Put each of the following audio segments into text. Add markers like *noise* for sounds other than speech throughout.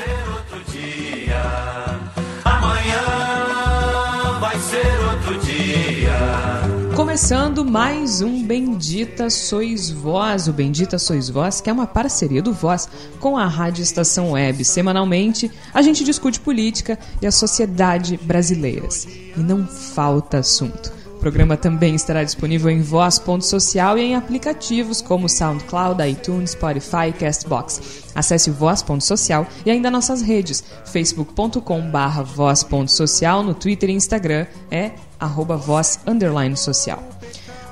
ser outro dia. Amanhã vai ser outro dia. Começando mais um Bendita Sois Vós, o Bendita Sois Vós, que é uma parceria do Voz com a Rádio Estação Web. Semanalmente, a gente discute política e a sociedade brasileiras. E não falta assunto. O programa também estará disponível em voz.social e em aplicativos como SoundCloud, iTunes, Spotify e Castbox. Acesse voz.social e ainda nossas redes, facebook.com barra voz.social, no Twitter e Instagram é arroba voz social.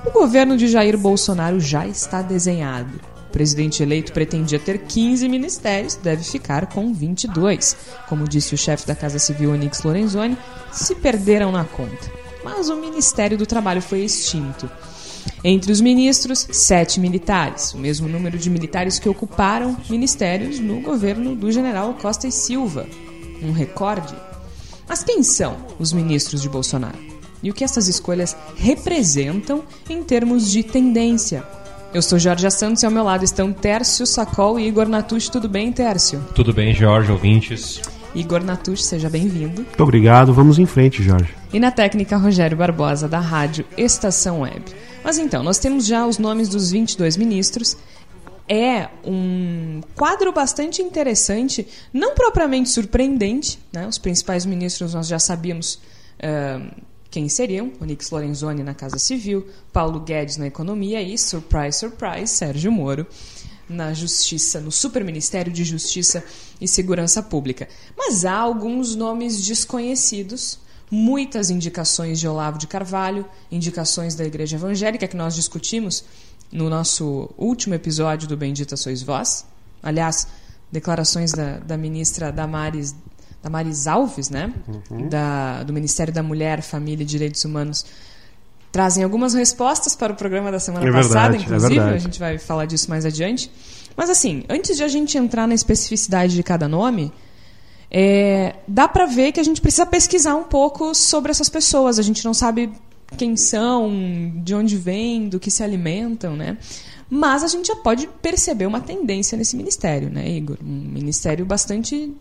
O governo de Jair Bolsonaro já está desenhado. O presidente eleito pretendia ter 15 ministérios, deve ficar com 22. Como disse o chefe da Casa Civil, Onix Lorenzoni, se perderam na conta mas o Ministério do Trabalho foi extinto. Entre os ministros, sete militares, o mesmo número de militares que ocuparam ministérios no governo do general Costa e Silva. Um recorde. Mas quem são os ministros de Bolsonaro? E o que essas escolhas representam em termos de tendência? Eu sou Jorge Santos e ao meu lado estão Tércio Sacol e Igor Natucci. Tudo bem, Tércio? Tudo bem, Jorge, ouvintes. Igor Natucci, seja bem-vindo. Muito obrigado, vamos em frente, Jorge. E na técnica, Rogério Barbosa, da rádio Estação Web. Mas então, nós temos já os nomes dos 22 ministros. É um quadro bastante interessante, não propriamente surpreendente. Né? Os principais ministros nós já sabíamos uh, quem seriam: Onix Lorenzoni na Casa Civil, Paulo Guedes na Economia e, surprise, surprise, Sérgio Moro na Justiça, no Superministério de Justiça e Segurança Pública. Mas há alguns nomes desconhecidos, muitas indicações de Olavo de Carvalho, indicações da Igreja Evangélica que nós discutimos no nosso último episódio do Bendita Sois Vós. Aliás, declarações da, da ministra Damares, Damares Alves, né? Uhum. Da, do Ministério da Mulher, Família e Direitos Humanos trazem algumas respostas para o programa da semana é passada, verdade, inclusive, é a gente vai falar disso mais adiante. Mas assim, antes de a gente entrar na especificidade de cada nome, é, dá para ver que a gente precisa pesquisar um pouco sobre essas pessoas. A gente não sabe quem são, de onde vêm, do que se alimentam, né? Mas a gente já pode perceber uma tendência nesse ministério, né, Igor? Um ministério bastante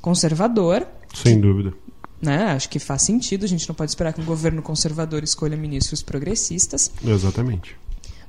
conservador. Sem dúvida. Né? Acho que faz sentido. A gente não pode esperar que um governo conservador escolha ministros progressistas. Exatamente.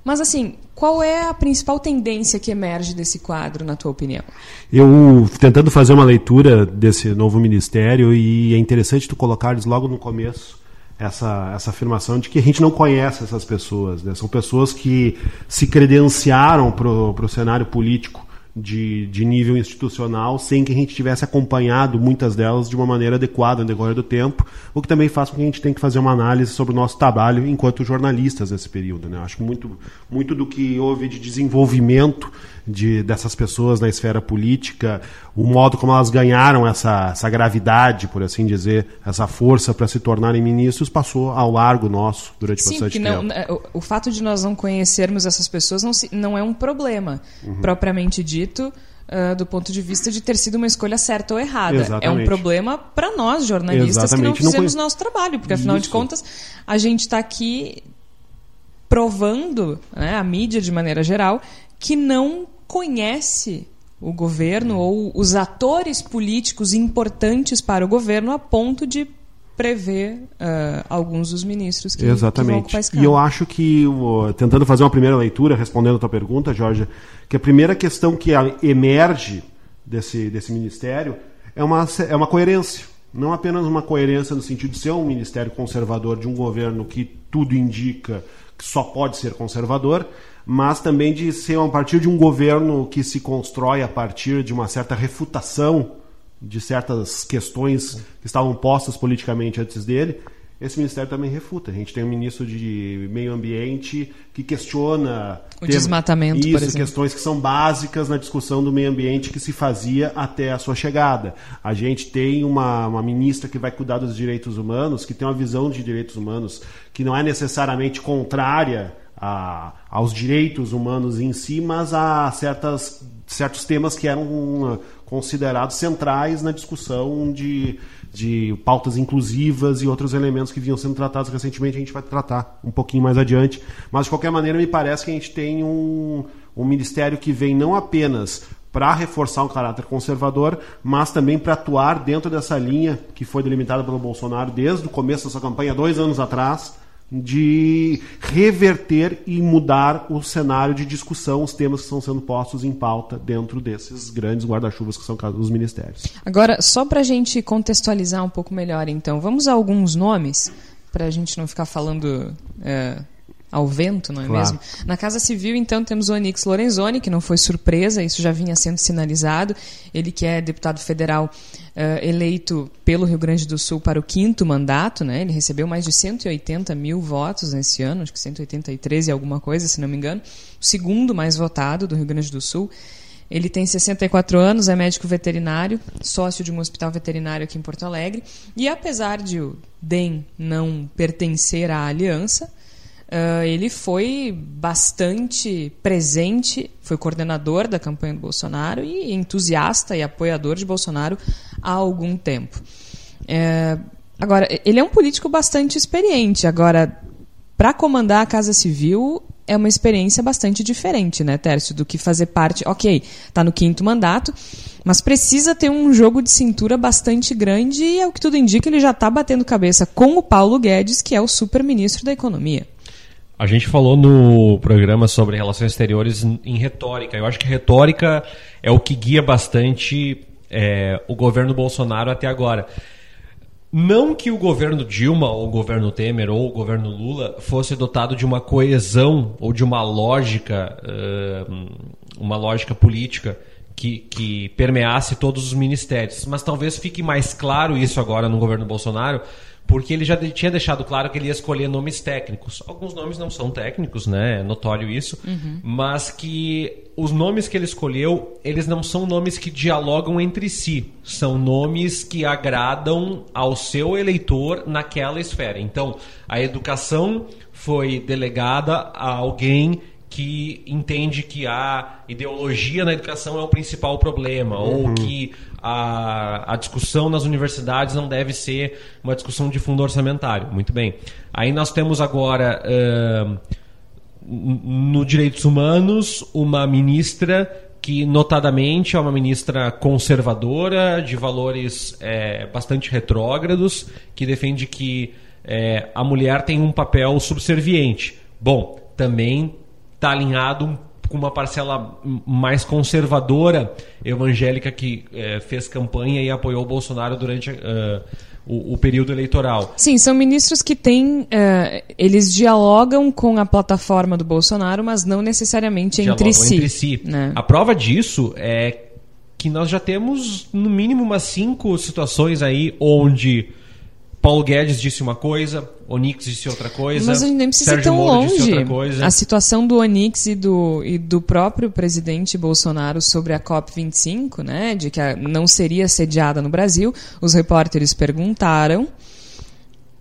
Mas assim, qual é a principal tendência que emerge desse quadro, na tua opinião? Eu tentando fazer uma leitura desse novo ministério e é interessante tu colocares logo no começo essa, essa afirmação de que a gente não conhece essas pessoas, né? São pessoas que se credenciaram para o cenário político de, de nível institucional sem que a gente tivesse acompanhado muitas delas de uma maneira adequada no decorrer do tempo, o que também faz com que a gente tenha que fazer uma análise sobre o nosso trabalho enquanto jornalistas nesse período. Né? Acho que muito, muito do que houve de desenvolvimento de, dessas pessoas na esfera política, o modo como elas ganharam essa, essa gravidade, por assim dizer, essa força para se tornarem ministros, passou ao largo nosso durante Sim, bastante não, tempo. O, o, fato de nós não conhecermos essas pessoas não, se, não é um problema, uhum. propriamente dito. Uh, do ponto de vista de ter sido uma escolha certa ou errada. Exatamente. É um problema para nós, jornalistas, Exatamente. que não fizemos não nosso trabalho, porque afinal Isso. de contas a gente está aqui provando, né, a mídia de maneira geral, que não conhece o governo ou os atores políticos importantes para o governo a ponto de prever uh, alguns dos ministros que, Exatamente. que vão E eu acho que, tentando fazer uma primeira leitura, respondendo a tua pergunta, Jorge, que a primeira questão que emerge desse, desse ministério é uma, é uma coerência. Não apenas uma coerência no sentido de ser um ministério conservador de um governo que tudo indica que só pode ser conservador, mas também de ser a partir de um governo que se constrói a partir de uma certa refutação de certas questões que estavam postas politicamente antes dele. Esse ministério também refuta. A gente tem um ministro de meio ambiente que questiona o desmatamento, isso, questões que são básicas na discussão do meio ambiente que se fazia até a sua chegada. A gente tem uma, uma ministra que vai cuidar dos direitos humanos, que tem uma visão de direitos humanos que não é necessariamente contrária a, aos direitos humanos em si, mas a certas, certos temas que eram considerados centrais na discussão de, de pautas inclusivas e outros elementos que vinham sendo tratados recentemente. A gente vai tratar um pouquinho mais adiante. Mas, de qualquer maneira, me parece que a gente tem um, um ministério que vem não apenas para reforçar um caráter conservador, mas também para atuar dentro dessa linha que foi delimitada pelo Bolsonaro desde o começo da sua campanha, dois anos atrás, de reverter e mudar o cenário de discussão, os temas que estão sendo postos em pauta dentro desses grandes guarda-chuvas que são os ministérios. Agora, só para a gente contextualizar um pouco melhor, então, vamos a alguns nomes, para a gente não ficar falando é, ao vento, não é Claro. mesmo? Na Casa Civil, então, temos o Onix Lorenzoni, que não foi surpresa, isso já vinha sendo sinalizado. Ele que é deputado federal eh, eleito pelo Rio Grande do Sul para o quinto mandato, né? Ele recebeu mais de 180 mil votos nesse ano, acho que 183 e alguma coisa, se não me engano. O segundo mais votado do Rio Grande do Sul. Ele tem 64 anos, é médico veterinário, sócio de um hospital veterinário aqui em Porto Alegre. E apesar de o DEM não pertencer à aliança, ah, ele foi bastante presente, foi coordenador da campanha do Bolsonaro e entusiasta e apoiador de Bolsonaro há algum tempo. É, agora, ele é um político bastante experiente. Agora, para comandar a Casa Civil é uma experiência bastante diferente, né, Tércio, do que fazer parte. Ok, está no quinto mandato, mas precisa ter um jogo de cintura bastante grande e, o que tudo indica, ele já está batendo cabeça com o Paulo Guedes, que é o super-ministro da Economia. A gente falou no programa sobre relações exteriores em retórica. Eu acho que retórica é o que guia bastante é, o governo Bolsonaro até agora. Não que o governo Dilma, ou o governo Temer, ou o governo Lula fosse dotado de uma coesão ou de uma lógica, uma lógica política que, que permeasse todos os ministérios. Mas talvez fique mais claro isso agora no governo Bolsonaro, porque ele já de- tinha deixado claro que ele ia escolher nomes técnicos. Alguns nomes não são técnicos, né? É notório isso. Mas que os nomes que ele escolheu, eles não são nomes que dialogam entre si. São nomes que agradam ao seu eleitor naquela esfera. Então, a educação foi delegada a alguém que entende que a ideologia na educação é o principal problema, ou que a, a discussão nas universidades não deve ser uma discussão de fundo orçamentário. Muito bem. Aí nós temos agora, n- no Direitos Humanos, uma ministra que, notadamente, é uma ministra conservadora, de valores eh, bastante retrógrados, que defende que eh, a mulher tem um papel subserviente. Bom, também está alinhado um- com uma parcela mais conservadora evangélica que eh, fez campanha e apoiou o Bolsonaro durante eh, o, o período eleitoral. Sim, são ministros que têm. eh, eles dialogam com a plataforma do Bolsonaro, mas não necessariamente entre si. entre si. né? A prova disso é que nós já temos no mínimo umas cinco situações aí onde Paulo Guedes disse uma coisa, Onix disse outra coisa, Mas a gente nem precisa ir Sérgio tão Moro disse longe. outra coisa. A situação do Onix e do, e do próprio presidente Bolsonaro sobre a COP25, né, de que a- não seria sediada no Brasil, os repórteres perguntaram.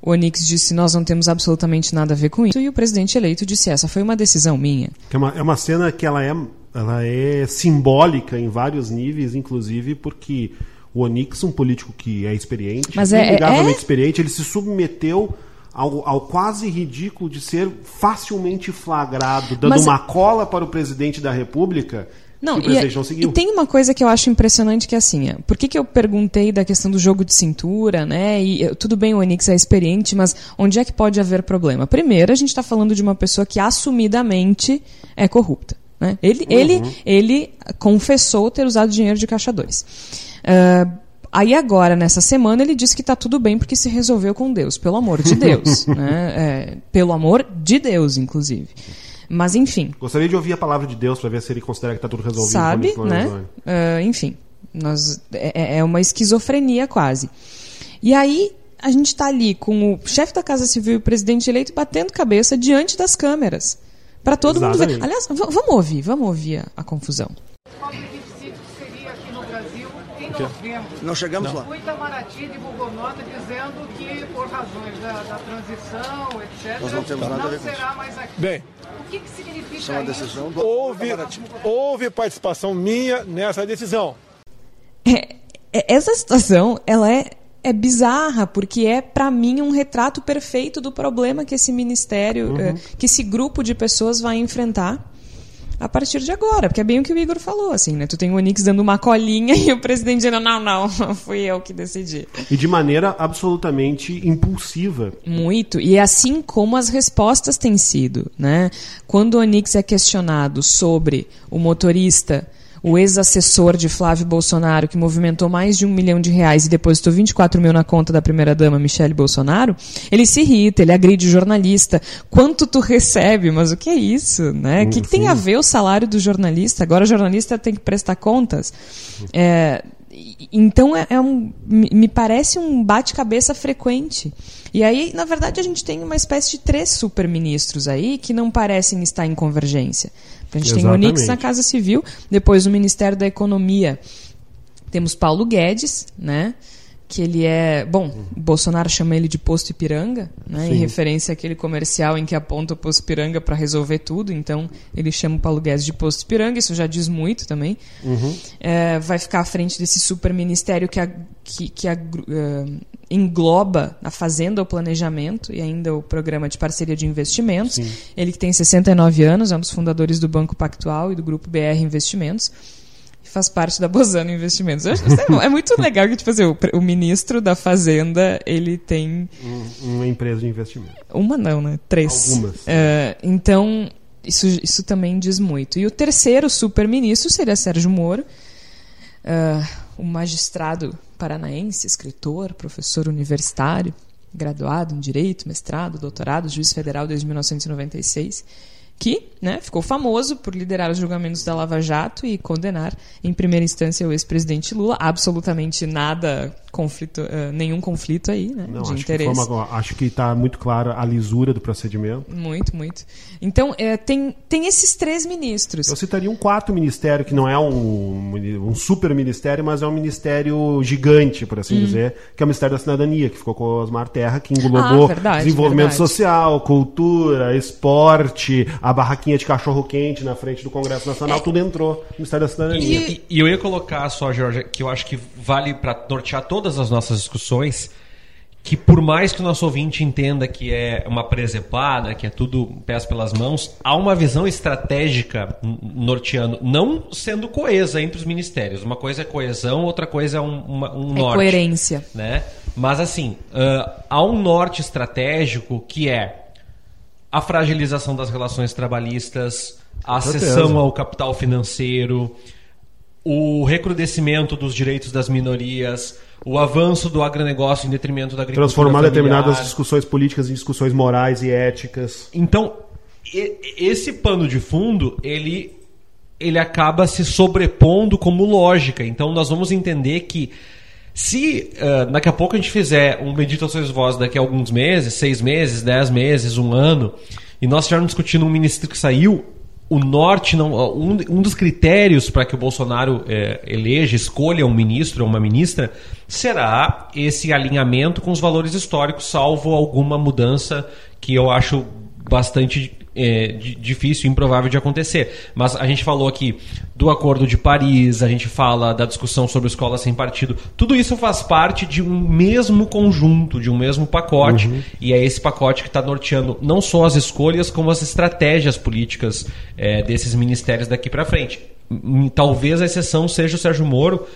O Onix disse: Nós não temos absolutamente nada a ver com isso. E o presidente eleito disse: Essa foi uma decisão minha. É, uma, é uma cena que ela é, ela é simbólica em vários níveis, inclusive porque o Onix, um político que é experiente, Mas é- inegavelmente é- experiente, ele se submeteu ao, ao quase ridículo de ser facilmente flagrado, dando Mas- uma cola para o presidente da República Não, e, seguiu. e tem uma coisa que eu acho impressionante que é assim, é, por que, que eu perguntei da questão do jogo de cintura, né? E eh, tudo bem, o Onix é experiente, mas onde é que pode haver problema? Primeiro, a gente está falando de uma pessoa que assumidamente é corrupta. Né? Ele, ele, ele confessou ter usado dinheiro de Caixa 2. Ah, aí agora, nessa semana, ele disse que está tudo bem porque se resolveu com Deus, pelo amor de Deus. *laughs* né? É, pelo amor de Deus, inclusive. Mas enfim, Gostaria de ouvir a palavra de Deus para ver se ele considera que está tudo resolvido. sabe, né? Ah, enfim, nós, é, é uma esquizofrenia quase. E aí a gente está ali com o chefe da Casa Civil e o presidente eleito batendo cabeça diante das câmeras. Para todo mundo ver. Exatamente. Aliás, vamos ouvir, vamos ouvir a, a confusão. Em novembro? Não chegamos lá. O Itamaraty divulgou nota dizendo que, por razões da, da transição, etc., Nós não temos nada a ver com será mais aqui. Bem, O que, que significa Isso é uma decisão do houve, houve participação minha nessa decisão. É- é- essa situação, ela é, é bizarra, porque é, para mim, um retrato perfeito do problema que esse ministério, eh, que esse grupo de pessoas vai enfrentar. A partir de agora, porque é bem o que o Igor falou, assim, né? Tu tem o Onix dando uma colinha *laughs* e o presidente dizendo, não, não, fui eu que decidi. E de maneira absolutamente impulsiva. Muito. E assim como as respostas têm sido, né? Quando o Onix é questionado sobre o motorista o ex-assessor de Flávio Bolsonaro, que movimentou mais de um milhão de reais e depositou 24 mil na conta da primeira-dama, Michele Bolsonaro, ele se irrita, ele agride o jornalista. Quanto tu recebe? Mas o que é isso? Né? O que, que tem a ver o salário do jornalista? Agora o jornalista tem que prestar contas. É, então é, é um, me parece um bate-cabeça frequente. E aí, na verdade, a gente tem uma espécie de três superministros aí que não parecem estar em convergência. A gente tem o Onix na Casa Civil, depois o Ministério da Economia. Temos Paulo Guedes, né? Que ele é. Bom, o Bolsonaro chama ele de posto Ipiranga, né, em referência àquele comercial em que aponta o posto Ipiranga para resolver tudo. Então, ele chama o Paulo Guedes de posto Ipiranga, isso já diz muito também. Uhum. É, vai ficar à frente desse super ministério que, a, que, que a, uh, engloba a Fazenda, o Planejamento e ainda o Programa de Parceria de Investimentos. Sim. Ele que tem 69 anos, é um dos fundadores do Banco Pactual e do Grupo BR Investimentos faz parte da Bozano Investimentos. Eu acho que é muito legal que, tipo assim, o, o ministro da Fazenda, ele tem... Um- uma empresa de investimento. Uma não, né? Três. Algumas. É, então, isso, isso também diz muito. E o terceiro super-ministro seria Sérgio Moro, ah, um magistrado paranaense, escritor, professor universitário, graduado em Direito, mestrado, doutorado, juiz federal desde 1996, que né, ficou famoso por liderar os julgamentos da Lava Jato e condenar em primeira instância o ex-presidente Lula. Absolutamente nada, conflito, ah, nenhum conflito aí né, Não, de acho, que interesse. uma- acho que está muito clara a lisura do procedimento. Muito, muito. Então, é, tem, tem esses três ministros. Eu citaria um quarto ministério, que não é um, um super ministério, mas é um ministério gigante, por Hum. assim dizer, que é o Ministério da Cidadania, que ficou com o Osmar Terra, que englobou Ah, verdade, desenvolvimento verdade. social, cultura, esporte, a barraquinha de cachorro-quente na frente do Congresso Nacional, tudo entrou no Ministério da Cidadania. E, e eu ia colocar só, Jorge, que eu acho que vale para nortear todas as nossas discussões, que por mais que o nosso ouvinte entenda que é uma presepada, que é tudo pés pelas mãos, há uma visão estratégica norteando, não sendo coesa entre os ministérios. Uma coisa é coesão, outra coisa é um, uma- um É norte coerência. né? Mas assim, ah, há um norte estratégico que é a fragilização das relações trabalhistas, a acessão ao capital financeiro, o recrudescimento dos direitos das minorias, o avanço do agronegócio em detrimento da agricultura Transformar familiar. determinadas discussões políticas em discussões morais e éticas. Então, esse pano de fundo, ele, ele acaba se sobrepondo como lógica. Então, nós vamos entender que se ah, daqui a pouco a gente fizer um Sois Vós daqui a alguns meses, seis meses, dez meses, um ano, e nós estivermos discutindo um ministro que saiu, o norte não. Um, um dos critérios para que o Bolsonaro eh, eleja, escolha um ministro ou uma ministra, será esse alinhamento com os valores históricos, salvo alguma mudança que eu acho bastante é, di- difícil e improvável de acontecer. Mas a gente falou aqui do Acordo de Paris, a gente fala da discussão sobre escola sem partido. Tudo isso faz parte de um mesmo conjunto, de um mesmo pacote. E é esse pacote que está norteando não só as escolhas, como as estratégias políticas é, desses ministérios daqui para frente. M- Talvez a exceção seja o Sérgio Moro,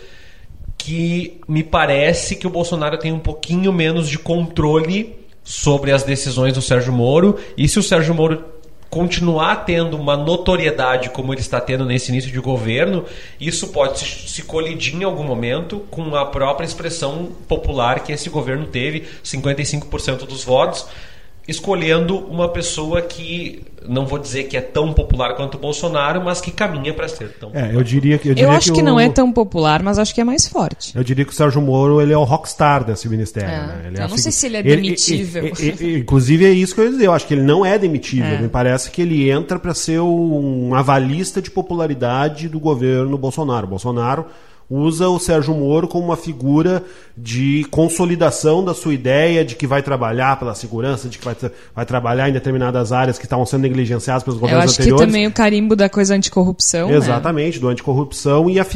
que me parece que o Bolsonaro tem um pouquinho menos de controle sobre as decisões do Sérgio Moro. E se o Sérgio Moro continuar tendo uma notoriedade como ele está tendo nesse início de governo, isso pode se, colidir em algum momento com a própria expressão popular que esse governo teve, 55% dos votos, escolhendo uma pessoa que não vou dizer que é tão popular quanto o Bolsonaro, mas que caminha para ser tão É, eu diria que. Eu, Eu diria acho que o- não é tão popular, mas acho que é mais forte. Eu diria que o Sérgio Moro ele é o rockstar desse ministério. É. né? Ele Eu a não sei se ele é demitível. e- e- e- inclusive é isso que eu ia dizer. Eu acho que ele não é demitível. É. Me parece que ele entra para ser um avalista de popularidade do governo Bolsonaro. Bolsonaro usa o Sérgio Moro como uma figura de consolidação da sua ideia de que vai trabalhar pela segurança, de que vai, tra- vai trabalhar em determinadas áreas que estavam sendo negligenciadas pelos Eu governos acho que anteriores. também o carimbo da coisa anticorrupção. né? Exatamente, do anticorrupção e a,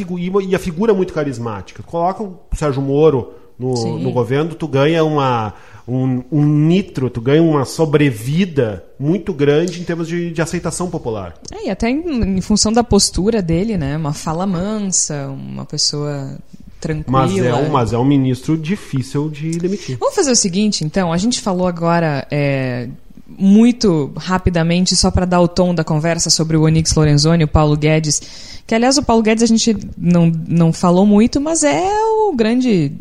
e a figura muito carismática. Coloca o Sérgio Moro no, no governo, tu ganha uma, um, um nitro, tu ganha uma sobrevida muito grande em termos de, de aceitação popular. É, e até em, em função da postura dele, né? Uma fala mansa, uma pessoa tranquila. Mas é, um, mas é um ministro difícil de demitir. Vamos fazer o seguinte, então. A gente falou agora é, muito rapidamente, só para dar o tom da conversa sobre o Onyx Lorenzoni, o Paulo Guedes. Que, aliás, o Paulo Guedes a gente não, não falou muito, mas é o grande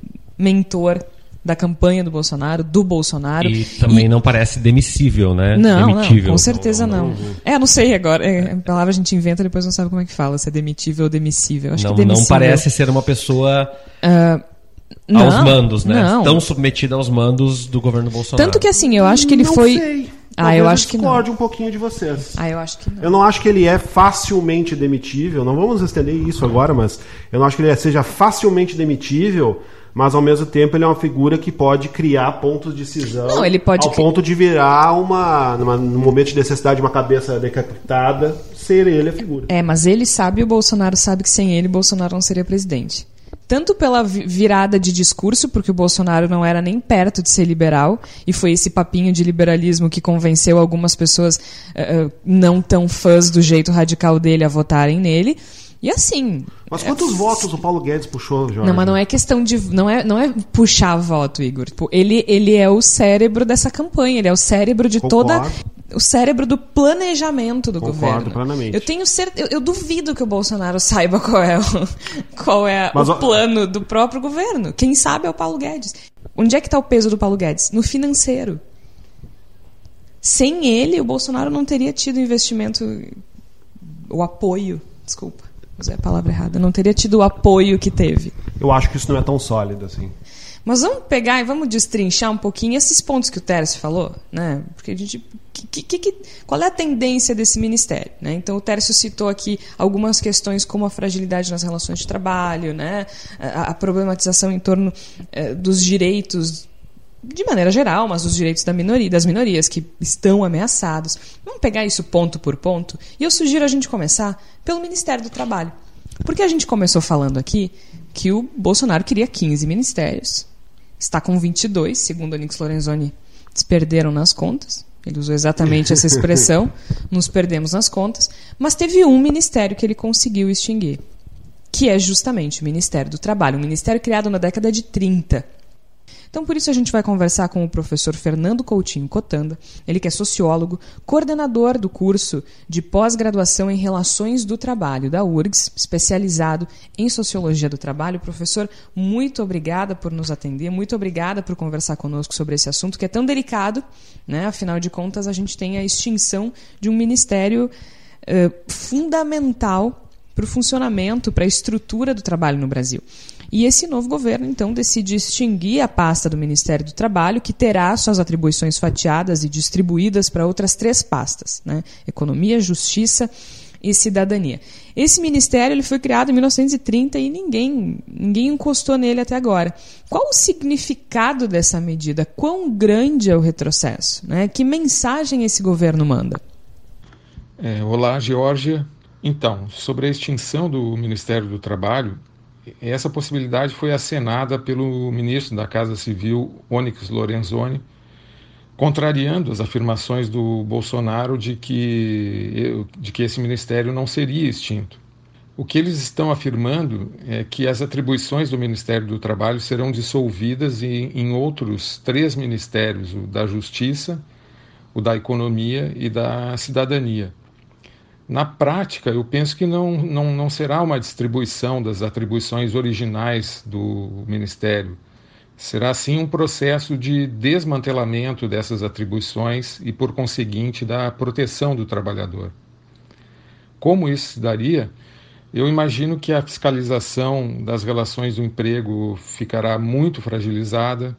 mentor da campanha do Bolsonaro, do Bolsonaro. E também não parece demissível, né? Não, não, Demitível. com certeza não. É, não sei agora. É, a palavra a gente inventa depois não sabe como é que fala, se é demitível ou demissível. Acho Não, que não demissível. parece ser uma pessoa Não, aos mandos, né? Não. Tão submetida aos mandos do governo Bolsonaro. Tanto que assim, eu acho que ele não foi. Sei. Ah, Talvez eu acho que não. um pouquinho de vocês. Ah, eu acho que não. Eu não acho que ele é facilmente demitível. Não vamos estender isso agora, mas eu não acho que ele seja facilmente demitível. Mas ao mesmo tempo ele é uma figura que pode criar pontos de cisão Não, ele pode ao ponto de virar uma, numa, num momento de necessidade uma cabeça decapitada, ser ele a figura. É, mas ele sabe e o Bolsonaro sabe que sem ele, Bolsonaro não seria presidente. Tanto pela vi- virada de discurso, porque o Bolsonaro não era nem perto de ser liberal, e foi esse papinho de liberalismo que convenceu algumas pessoas eh, não tão fãs do jeito radical dele a votarem nele. E assim. Mas quantos votos o Paulo Guedes puxou, Jorge? Não, mas não é questão de. Não é, não é puxar voto, Igor. Tipo, ele, ele é o cérebro dessa campanha, ele é o cérebro de Concordo. toda. O cérebro do planejamento do Concordo governo. plenamente. Eu tenho certeza. Eu, eu duvido que o Bolsonaro saiba qual é o, *laughs* qual é Mas, o ó- plano do próprio governo. Quem sabe é o Paulo Guedes. Onde é que está o peso do Paulo Guedes? No financeiro. Sem ele, o Bolsonaro não teria tido investimento. O apoio. Desculpa, usei a palavra errada. Não teria tido o apoio que teve. Eu acho que isso não é tão sólido assim. Mas vamos pegar e vamos destrinchar um pouquinho esses pontos que o Tércio falou, né? Porque a gente. que- que- que- qual é a tendência desse ministério? Né? Então, o Tércio citou aqui algumas questões como a fragilidade nas relações de trabalho, né? a, a problematização em torno eh, dos direitos, de maneira geral, mas dos direitos da minoria, das minorias que estão ameaçados. Vamos pegar isso ponto por ponto? E eu sugiro a gente começar pelo Ministério do Trabalho. Porque a gente começou falando aqui que o Bolsonaro queria 15 ministérios. Está com 22, segundo o Nix Lorenzoni, se perderam nas contas. Ele usou exatamente essa expressão, *laughs* nos perdemos nas contas. Mas teve um ministério que ele conseguiu extinguir, que é justamente o Ministério do Trabalho, um ministério criado na década de 30. Então, por isso, a gente vai conversar com o professor Fernando Coutinho Cotanda, ele que é sociólogo, coordenador do curso de pós-graduação em Relações do Trabalho da URGS, especializado em Sociologia do Trabalho. Professor, muito obrigada por nos atender, muito obrigada por conversar conosco sobre esse assunto que é tão delicado, né? afinal de contas, a gente tem a extinção de um ministério eh, fundamental para o funcionamento, para a estrutura do trabalho no Brasil. E esse novo governo, então, decide extinguir a pasta do Ministério do Trabalho, que terá suas atribuições fatiadas e distribuídas para outras três pastas: né? Economia, Justiça e Cidadania. Esse ministério ele foi criado em 1930 e ninguém, ninguém encostou nele até agora. Qual o significado dessa medida? Quão grande é o retrocesso? Né? Que mensagem esse governo manda? É, olá, Geórgia. Então, sobre a extinção do Ministério do Trabalho, essa possibilidade foi acenada pelo ministro da Casa Civil, Onyx Lorenzoni, contrariando as afirmações do Bolsonaro de que, de que esse ministério não seria extinto. O que eles estão afirmando é que as atribuições do Ministério do Trabalho serão dissolvidas em, em outros três ministérios: o da Justiça, o da Economia e da Cidadania. Na prática, eu penso que não, não, não será uma distribuição das atribuições originais do Ministério. Será sim um processo de desmantelamento dessas atribuições e, por conseguinte, da proteção do trabalhador. Como isso se daria? Eu imagino que a fiscalização das relações do emprego ficará muito fragilizada,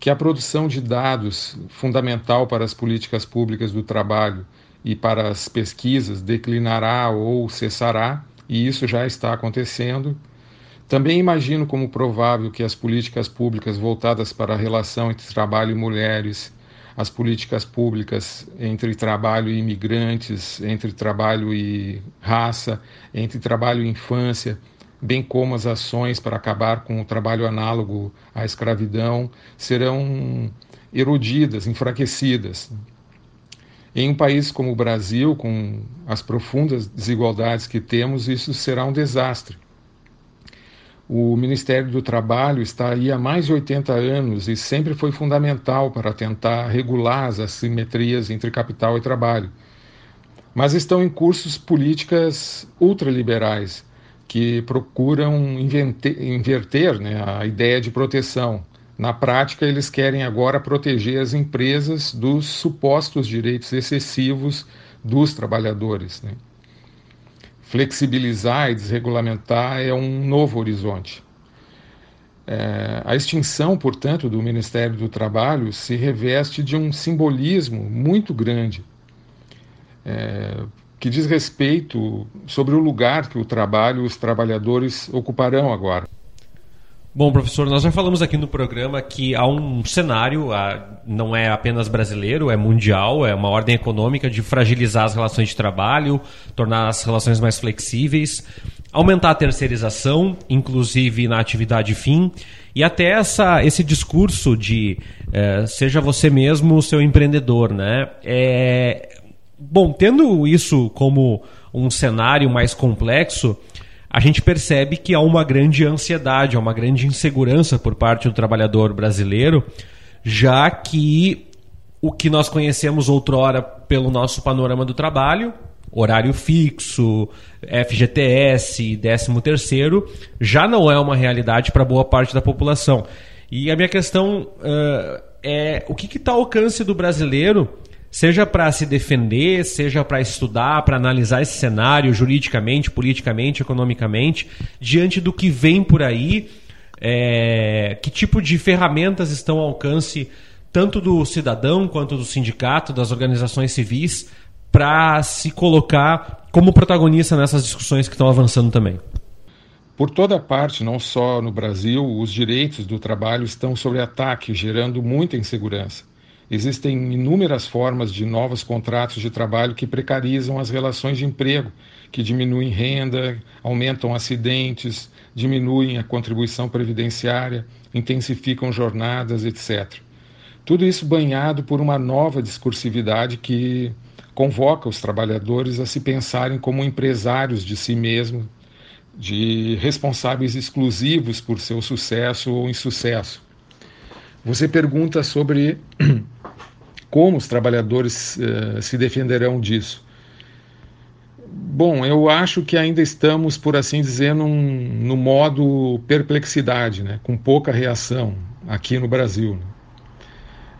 que a produção de dados, fundamental para as políticas públicas do trabalho, e para as pesquisas declinará ou cessará, e isso já está acontecendo. Também imagino como provável que as políticas públicas voltadas para a relação entre trabalho e mulheres, as políticas públicas entre trabalho e imigrantes, entre trabalho e raça, entre trabalho e infância, bem como as ações para acabar com o trabalho análogo à escravidão, serão erodidas, enfraquecidas. Em um país como o Brasil, com as profundas desigualdades que temos, isso será um desastre. O Ministério do Trabalho está aí há mais de 80 anos e sempre foi fundamental para tentar regular as assimetrias entre capital e trabalho. Mas estão em cursos políticas ultraliberais que procuram inverter né, a ideia de proteção. Na prática, eles querem agora proteger as empresas dos supostos direitos excessivos dos trabalhadores. Né? Flexibilizar e desregulamentar é um novo horizonte. É, a extinção, portanto, do Ministério do Trabalho se reveste de um simbolismo muito grande, é, que diz respeito sobre o lugar que o trabalho e os trabalhadores ocuparão agora. Bom, professor, nós já falamos aqui no programa que há um cenário, não é apenas brasileiro, é mundial, é uma ordem econômica de fragilizar as relações de trabalho, tornar as relações mais flexíveis, aumentar a terceirização, inclusive na atividade fim, e até essa, esse discurso de é, seja você mesmo o seu empreendedor, né? É, bom, tendo isso como um cenário mais complexo, a gente percebe que há uma grande ansiedade, há uma grande insegurança por parte do trabalhador brasileiro, já que o que nós conhecemos outrora pelo nosso panorama do trabalho, horário fixo, FGTS, 13 terceiro, já não é uma realidade para boa parte da população. E a minha questão uh, é o que está ao alcance do brasileiro seja para se defender, seja para estudar, para analisar esse cenário juridicamente, politicamente, economicamente, diante do que vem por aí, é, que tipo de ferramentas estão ao alcance tanto do cidadão quanto do sindicato, das organizações civis, para se colocar como protagonista nessas discussões que estão avançando também. Por toda parte, não só no Brasil, os direitos do trabalho estão sob ataque, gerando muita insegurança. Existem inúmeras formas de novos contratos de trabalho que precarizam as relações de emprego, que diminuem renda, aumentam acidentes, diminuem a contribuição previdenciária, intensificam jornadas, etc. Tudo isso banhado por uma nova discursividade que convoca os trabalhadores a se pensarem como empresários de si mesmos, de responsáveis exclusivos por seu sucesso ou insucesso. Você pergunta sobre como os trabalhadores uh, se defenderão disso? Bom, eu acho que ainda estamos, por assim dizer, num, no modo perplexidade, né? com pouca reação aqui no Brasil. Né?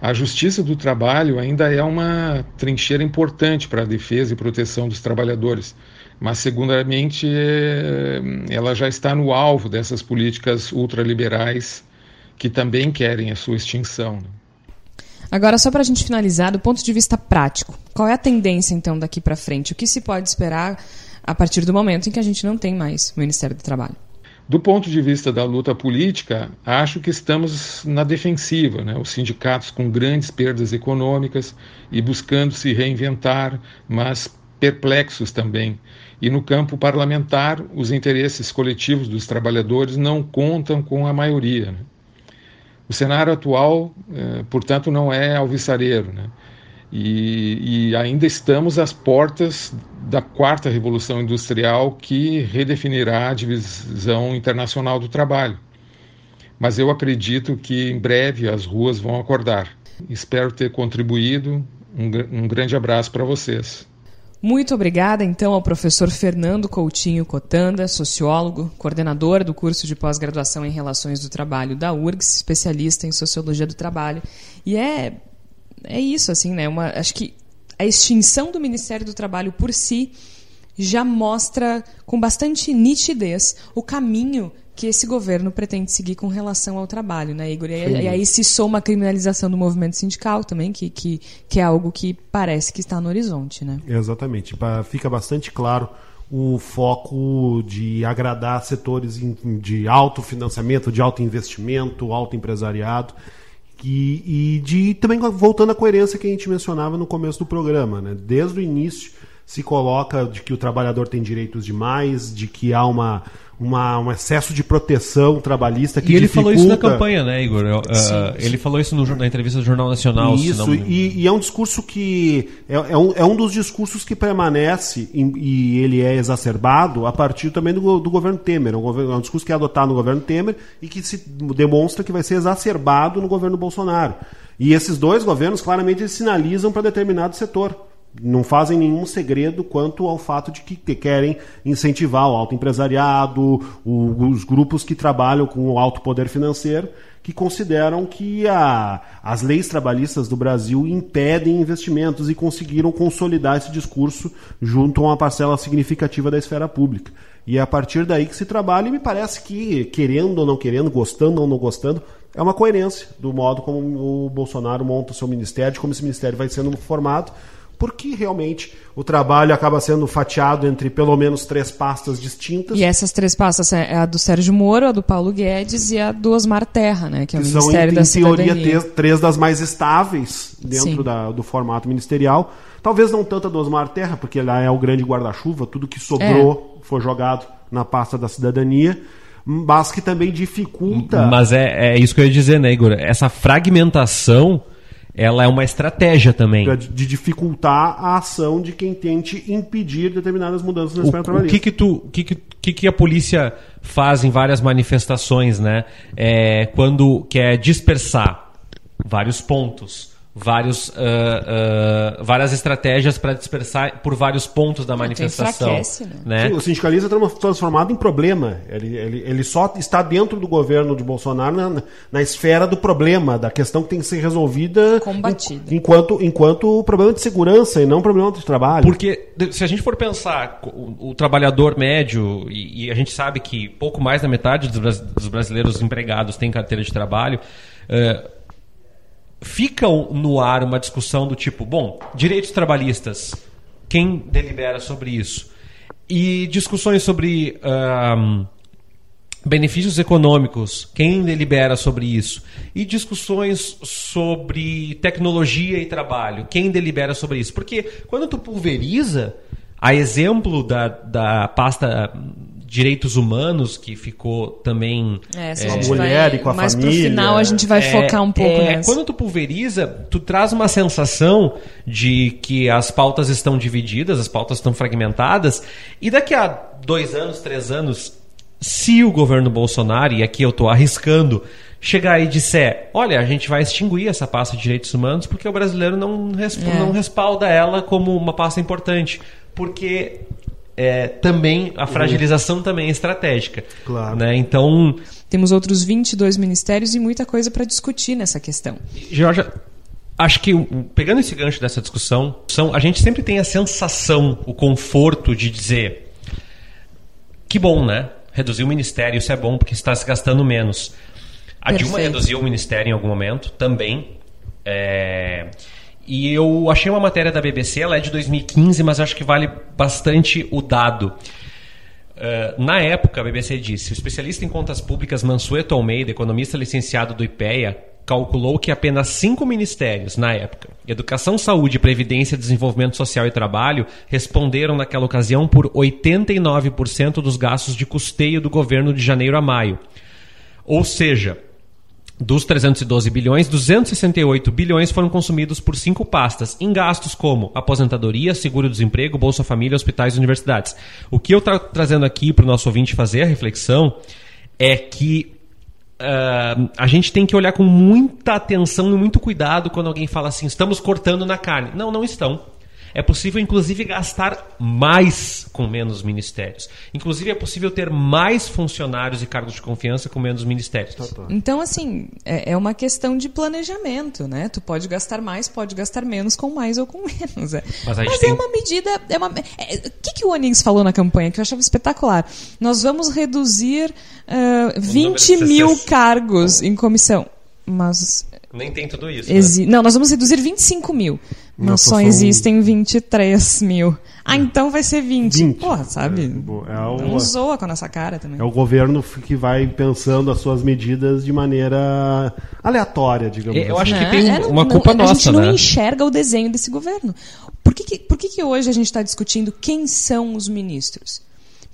A justiça do trabalho ainda é uma trincheira importante para a defesa e proteção dos trabalhadores, mas, segundamente, é, ela já está no alvo dessas políticas ultraliberais que também querem a sua extinção. Né? Agora, só para a gente finalizar, do ponto de vista prático, qual é a tendência, então, daqui para frente? O que se pode esperar a partir do momento em que a gente não tem mais o Ministério do Trabalho? Do ponto de vista da luta política, acho que estamos na defensiva, né? os sindicatos com grandes perdas econômicas e buscando se reinventar, mas perplexos também. E no campo parlamentar, os interesses coletivos dos trabalhadores não contam com a maioria. Né? O cenário atual, eh, portanto, não é alvissareiro. Né? E, e, ainda estamos às portas da quarta revolução industrial que redefinirá a divisão internacional do trabalho. Mas eu acredito que em breve as ruas vão acordar. Espero ter contribuído. Um, um grande abraço para vocês. Muito obrigada, então, ao professor Fernando Coutinho Cotanda, sociólogo, coordenador do curso de pós-graduação em Relações do Trabalho da URGS, especialista em Sociologia do Trabalho. E é, é isso, assim, né? Uma, acho que a extinção do Ministério do Trabalho por si já mostra com bastante nitidez o caminho que esse governo pretende seguir com relação ao trabalho, né, Igor? E, e aí se soma a criminalização do movimento sindical também, que, que, que é algo que parece que está no horizonte, né? Exatamente. Fica bastante claro o foco de agradar setores de alto financiamento, de alto investimento, alto empresariado. E, e de também voltando à coerência que a gente mencionava no começo do programa, né? Desde o início se coloca de que o trabalhador tem direitos demais, de que há uma, uma, um excesso de proteção trabalhista que E ele falou isso na dificulta- campanha, né, Igor? Eu, ah, ele falou isso no na entrevista do Jornal Nacional. Isso, não- e, e é um discurso que. É, é um, é um dos discursos que permanece em- e ele é exacerbado a partir também do, do governo Temer. É um, governo- é um discurso que é adotado no governo Temer e que se demonstra que vai ser exacerbado no governo Bolsonaro. E esses dois governos claramente sinalizam para determinado setor. Não fazem nenhum segredo quanto ao fato de que querem incentivar o alto empresariado, o- os grupos que trabalham com o alto poder financeiro, que consideram que a- as leis trabalhistas do Brasil impedem investimentos e conseguiram consolidar esse discurso junto a uma parcela significativa da esfera pública. E é a partir daí que se trabalha, e me parece que, querendo ou não querendo, gostando ou não gostando, é uma coerência do modo como o Bolsonaro monta o seu ministério, de como esse ministério vai sendo formado, porque realmente o trabalho acaba sendo fatiado entre pelo menos três pastas distintas. E essas três pastas é a do Sérgio Moro, a do Paulo Guedes e a do Osmar Terra, né? Que é o que são, Ministério em, da em teoria, três, três das mais estáveis dentro da- do formato ministerial. Talvez não tanto a do Osmar Terra, porque lá é o grande guarda-chuva, tudo que sobrou foi jogado na pasta da cidadania, mas que também dificulta. Mas é, é isso que eu ia dizer, né, Igor? Essa fragmentação, ela é uma estratégia também. pra- de dificultar a ação de quem tente impedir determinadas mudanças na esfera O, o trabalhista. que que tu, o que que, que que a polícia faz em várias manifestações, né? É, quando quer dispersar vários pontos, vários, ah, ah, várias estratégias para dispersar por vários pontos da manifestação, enfraquece, né? né? Sim, o sindicalista é trans- transformado em problema. Ele, ele, ele só está dentro do governo de Bolsonaro na, na esfera do problema, da questão que tem que ser resolvida Combatida. en- enquanto, enquanto problema de segurança e não problema de trabalho. Porque se a gente for pensar o, o trabalhar médio, e, e a gente sabe que pouco mais da metade dos, dos brasileiros empregados tem carteira de trabalho, eh, fica no ar uma discussão do tipo, bom, direitos trabalhistas, quem delibera sobre isso? E discussões sobre ahm, benefícios econômicos, quem delibera sobre isso? E discussões sobre tecnologia e trabalho, quem delibera sobre isso? Porque quando tu pulveriza, a exemplo da, da pasta Direitos Humanos, que ficou também É, é, a mulher vai, e com a mais família. pro final a gente vai focar um pouco é, nessa. Quando tu pulveriza, tu traz uma sensação de que as pautas estão divididas, as pautas estão fragmentadas, e daqui a dois anos, três anos, se o governo Bolsonaro, e aqui eu estou arriscando, chegar e disser, olha, a gente vai extinguir essa pasta de direitos humanos porque o brasileiro não, resp- É. não respalda ela como uma pasta importante. Porque é, também a fragilização também é estratégica. Claro. Né? Então, Temos outros 22 ministérios e muita coisa para discutir nessa questão. Georgia, acho que o- pegando esse gancho dessa discussão, são, a gente sempre tem a sensação, o conforto de dizer que bom, né? Reduzir o ministério, isso é bom porque está se gastando menos. A Dilma Perfeito. reduziu o ministério em algum momento, também. É, E eu achei uma matéria da BBC, ela é de 2015, mas acho que vale bastante o dado. Uh, na época, a BBC disse: o especialista em contas públicas Mansueto Almeida, economista licenciado do IPEA, calculou que apenas cinco ministérios, na época, Educação, Saúde, Previdência, Desenvolvimento Social e Trabalho, responderam naquela ocasião por 89% dos gastos de custeio do governo de janeiro a maio. Ou seja, dos 312 bilhões, 268 bilhões foram consumidos por cinco pastas, em gastos como aposentadoria, seguro-desemprego, Bolsa Família, hospitais e universidades. O que eu estou trazendo aqui para o nosso ouvinte fazer a reflexão é que ah, a gente tem que olhar com muita atenção e muito cuidado quando alguém fala assim: estamos cortando na carne. Não, não estão. É possível, inclusive, gastar mais com menos ministérios. Inclusive, é possível ter mais funcionários e cargos de confiança com menos ministérios. Então, assim, é, é uma questão de planejamento, né? Tu pode gastar mais, pode gastar menos com mais ou com menos. É. Mas Mas tem- é uma medida. É uma, é, o que, que o Onix falou na campanha que eu achava espetacular? Nós vamos reduzir ah, 20 de mil cargos em comissão. Mas. Nem tem tudo isso. né? exi- Não, nós vamos reduzir 25 mil. Mas Nossa, só existem 23 mil. Ah, então vai ser 20. 20. Porra, sabe? É o- Não zoa com a nossa cara também. É o governo que vai pensando as suas medidas de maneira aleatória, digamos Eu assim. acho que Né? tem É, não- uma não- culpa A nossa, gente não né? enxerga o desenho desse governo. Por que, que- por que, que hoje a gente está discutindo quem são os ministros?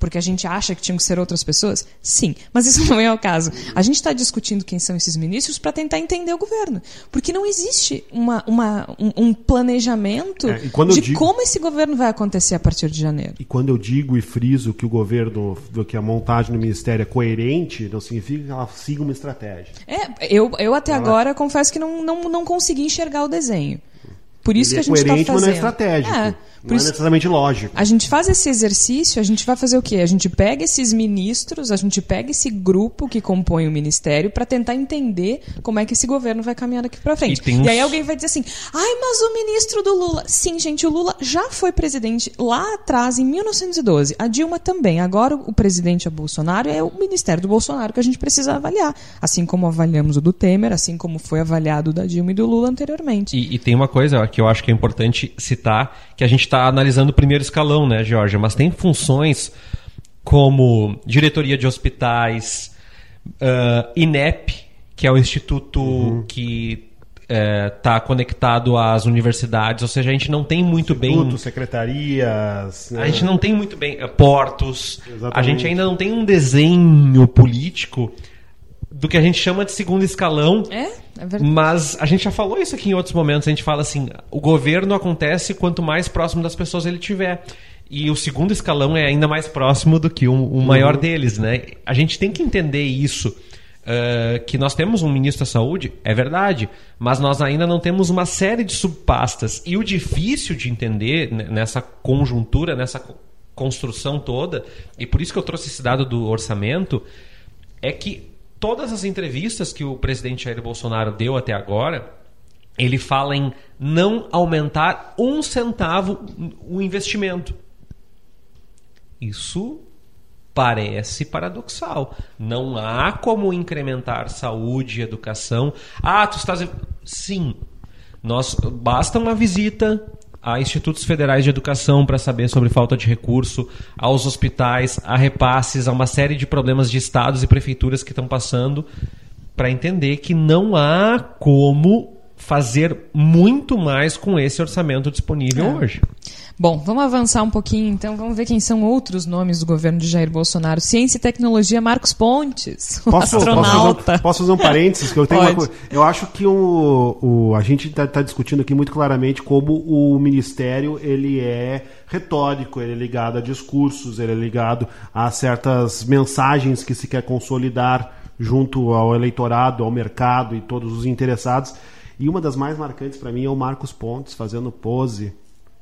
Porque a gente acha que tinham que ser outras pessoas? Sim, mas isso *laughs* não é o caso. A gente está discutindo quem são esses ministros para tentar entender o governo. Porque não existe uma, uma, um, um planejamento É, de digo- como esse governo vai acontecer a partir de janeiro. E quando eu digo e friso que o governo, do que a montagem do ministério é coerente, não significa que ela siga uma estratégia. É, eu, eu até agora confesso que não, não, não consegui enxergar o desenho. Por isso Ele que é a gente está coerente, mas não é fazendo. estratégico. É, por não é isso- necessariamente lógico. A gente faz esse exercício, a gente vai fazer o quê? A gente pega esses ministros, a gente pega esse grupo que compõe o ministério para tentar entender como é que esse governo vai caminhar daqui para frente. E tem E aí uns- alguém vai dizer assim: "Ai, mas o ministro do Lula". Sim, gente, o Lula já foi presidente lá atrás em 1912. A Dilma também. Agora o presidente é Bolsonaro, é o ministério do Bolsonaro que a gente precisa avaliar, assim como avaliamos o do Temer, assim como foi avaliado o da Dilma e do Lula anteriormente. E, e tem uma coisa que eu acho que é importante citar, que a gente está analisando o primeiro escalão, né, Georgia? Mas tem funções como diretoria de hospitais, ah, INEP, que é o instituto que está conectado às universidades, ou seja, a gente não tem muito bem secretarias. a gente não tem muito bem eh, portos. Exatamente. A gente ainda não tem um desenho político do que a gente chama de segundo escalão. É? É verdade. Mas a gente já falou isso aqui em outros momentos. A gente fala assim: o governo acontece quanto mais próximo das pessoas ele tiver. E o segundo escalão é ainda mais próximo do que o, o maior deles, né? A gente tem que entender isso. eh, que nós temos um ministro da saúde, é verdade, mas nós ainda não temos uma série de subpastas. E o difícil de entender nessa conjuntura, nessa co- construção toda, e por isso que eu trouxe esse dado do orçamento, é que todas as entrevistas que o presidente Jair Bolsonaro deu até agora, ele fala em não aumentar um centavo o investimento. Isso parece paradoxal. Não há como incrementar saúde educação. Ah, tu estás. Sim. Nós, basta uma visita a institutos federais de educação para saber sobre falta de recurso, aos hospitais, a repasses, a uma série de problemas de estados e prefeituras que estão passando, para entender que não há como fazer muito mais com esse orçamento disponível É. hoje. Bom, vamos avançar um pouquinho então. Vamos ver quem são outros nomes do governo de Jair Bolsonaro. Ciência e Tecnologia, Marcos Pontes, Posso, posso, astronauta. fazer, um- posso fazer um parênteses? Que eu, tenho uma coisa- eu acho que o, o- a gente está discutindo aqui muito claramente como o ministério ele é retórico, ele é ligado a discursos, ele é ligado a certas mensagens que se quer consolidar junto ao eleitorado, ao mercado e todos os interessados. E uma das mais marcantes para mim é o Marcos Pontes fazendo pose.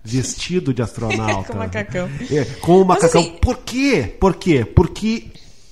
Vestido de astronauta. *laughs* Com macacão. É, com o macacão. assim- Por quê? Por quê? Porque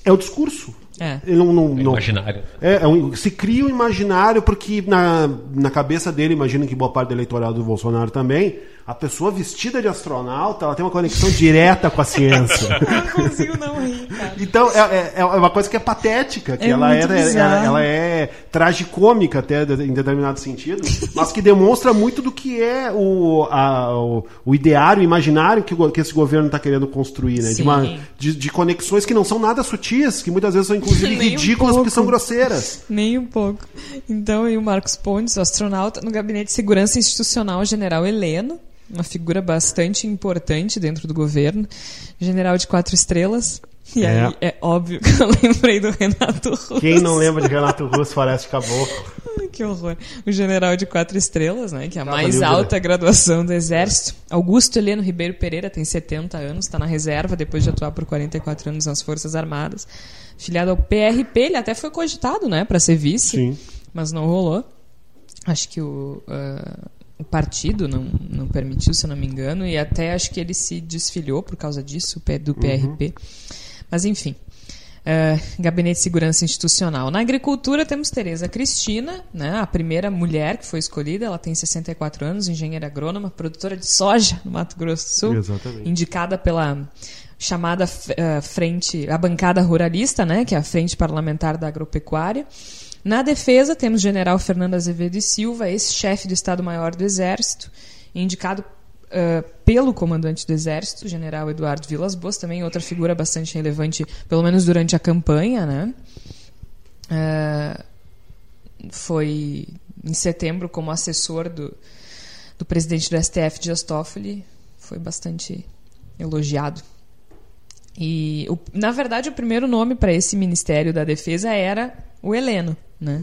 é o discurso. É. Ele não, não, não- Imaginário. é, é um- se cria um imaginário, porque na, na cabeça dele, imagino que boa parte do eleitorado do Bolsonaro também, a pessoa vestida de astronauta, ela tem uma conexão direta com a ciência. *laughs* Não consigo não rir, cara. Então, é, é- é uma coisa que é patética, que É ela, é, muito ela, ela é tragicômica até em determinado sentido, mas que demonstra muito do que é o, a- o, o ideário, o imaginário que, que esse governo está querendo construir, né? De, uma, de, de conexões que não são nada sutis, que muitas vezes são inclusive *laughs* Nem um ridículas porque são grosseiras. *laughs* Nem um pouco. Então, e o Marcos Pontes, astronauta, no Gabinete de Segurança Institucional, General Heleno, uma figura bastante importante dentro do governo, general de quatro estrelas. E É. aí é óbvio que eu *laughs* lembrei do Renato Russo. Quem não lembra de Renato Russo, Floresta Caboclo? Ai, que horror. O general de quatro estrelas, né? Que é a mais livre, alta né? graduação do Exército. Augusto Heleno Ribeiro Pereira tem 70 anos, está na reserva depois de atuar por 44 anos nas Forças Armadas. Filiado ao PRP, ele até foi cogitado, né, para ser vice, Sim. mas não rolou. Acho que o, ah, o partido não, não permitiu, se eu não me engano, e até acho que ele se desfiliou por causa disso, do PRP. Mas enfim. Ah, Gabinete de Segurança Institucional. Na agricultura temos Tereza Cristina, né, a primeira mulher que foi escolhida. Ela tem 64 anos, engenheira agrônoma, produtora de soja no Mato Grosso do Sul. Exatamente. Indicada pela chamada eh, frente, a bancada ruralista, né, que é a frente parlamentar da agropecuária. Na defesa temos General Fernando Azevedo e Silva, ex-chefe do Estado-Maior do Exército, indicado eh, pelo comandante do Exército, General Eduardo Vilas Boas, também outra figura bastante relevante, pelo menos durante a campanha, né? Eh, foi em setembro como assessor do, do presidente do STF, Dias Toffoli, foi bastante elogiado. E, o- na verdade, o primeiro nome para esse Ministério da Defesa era o Heleno, né?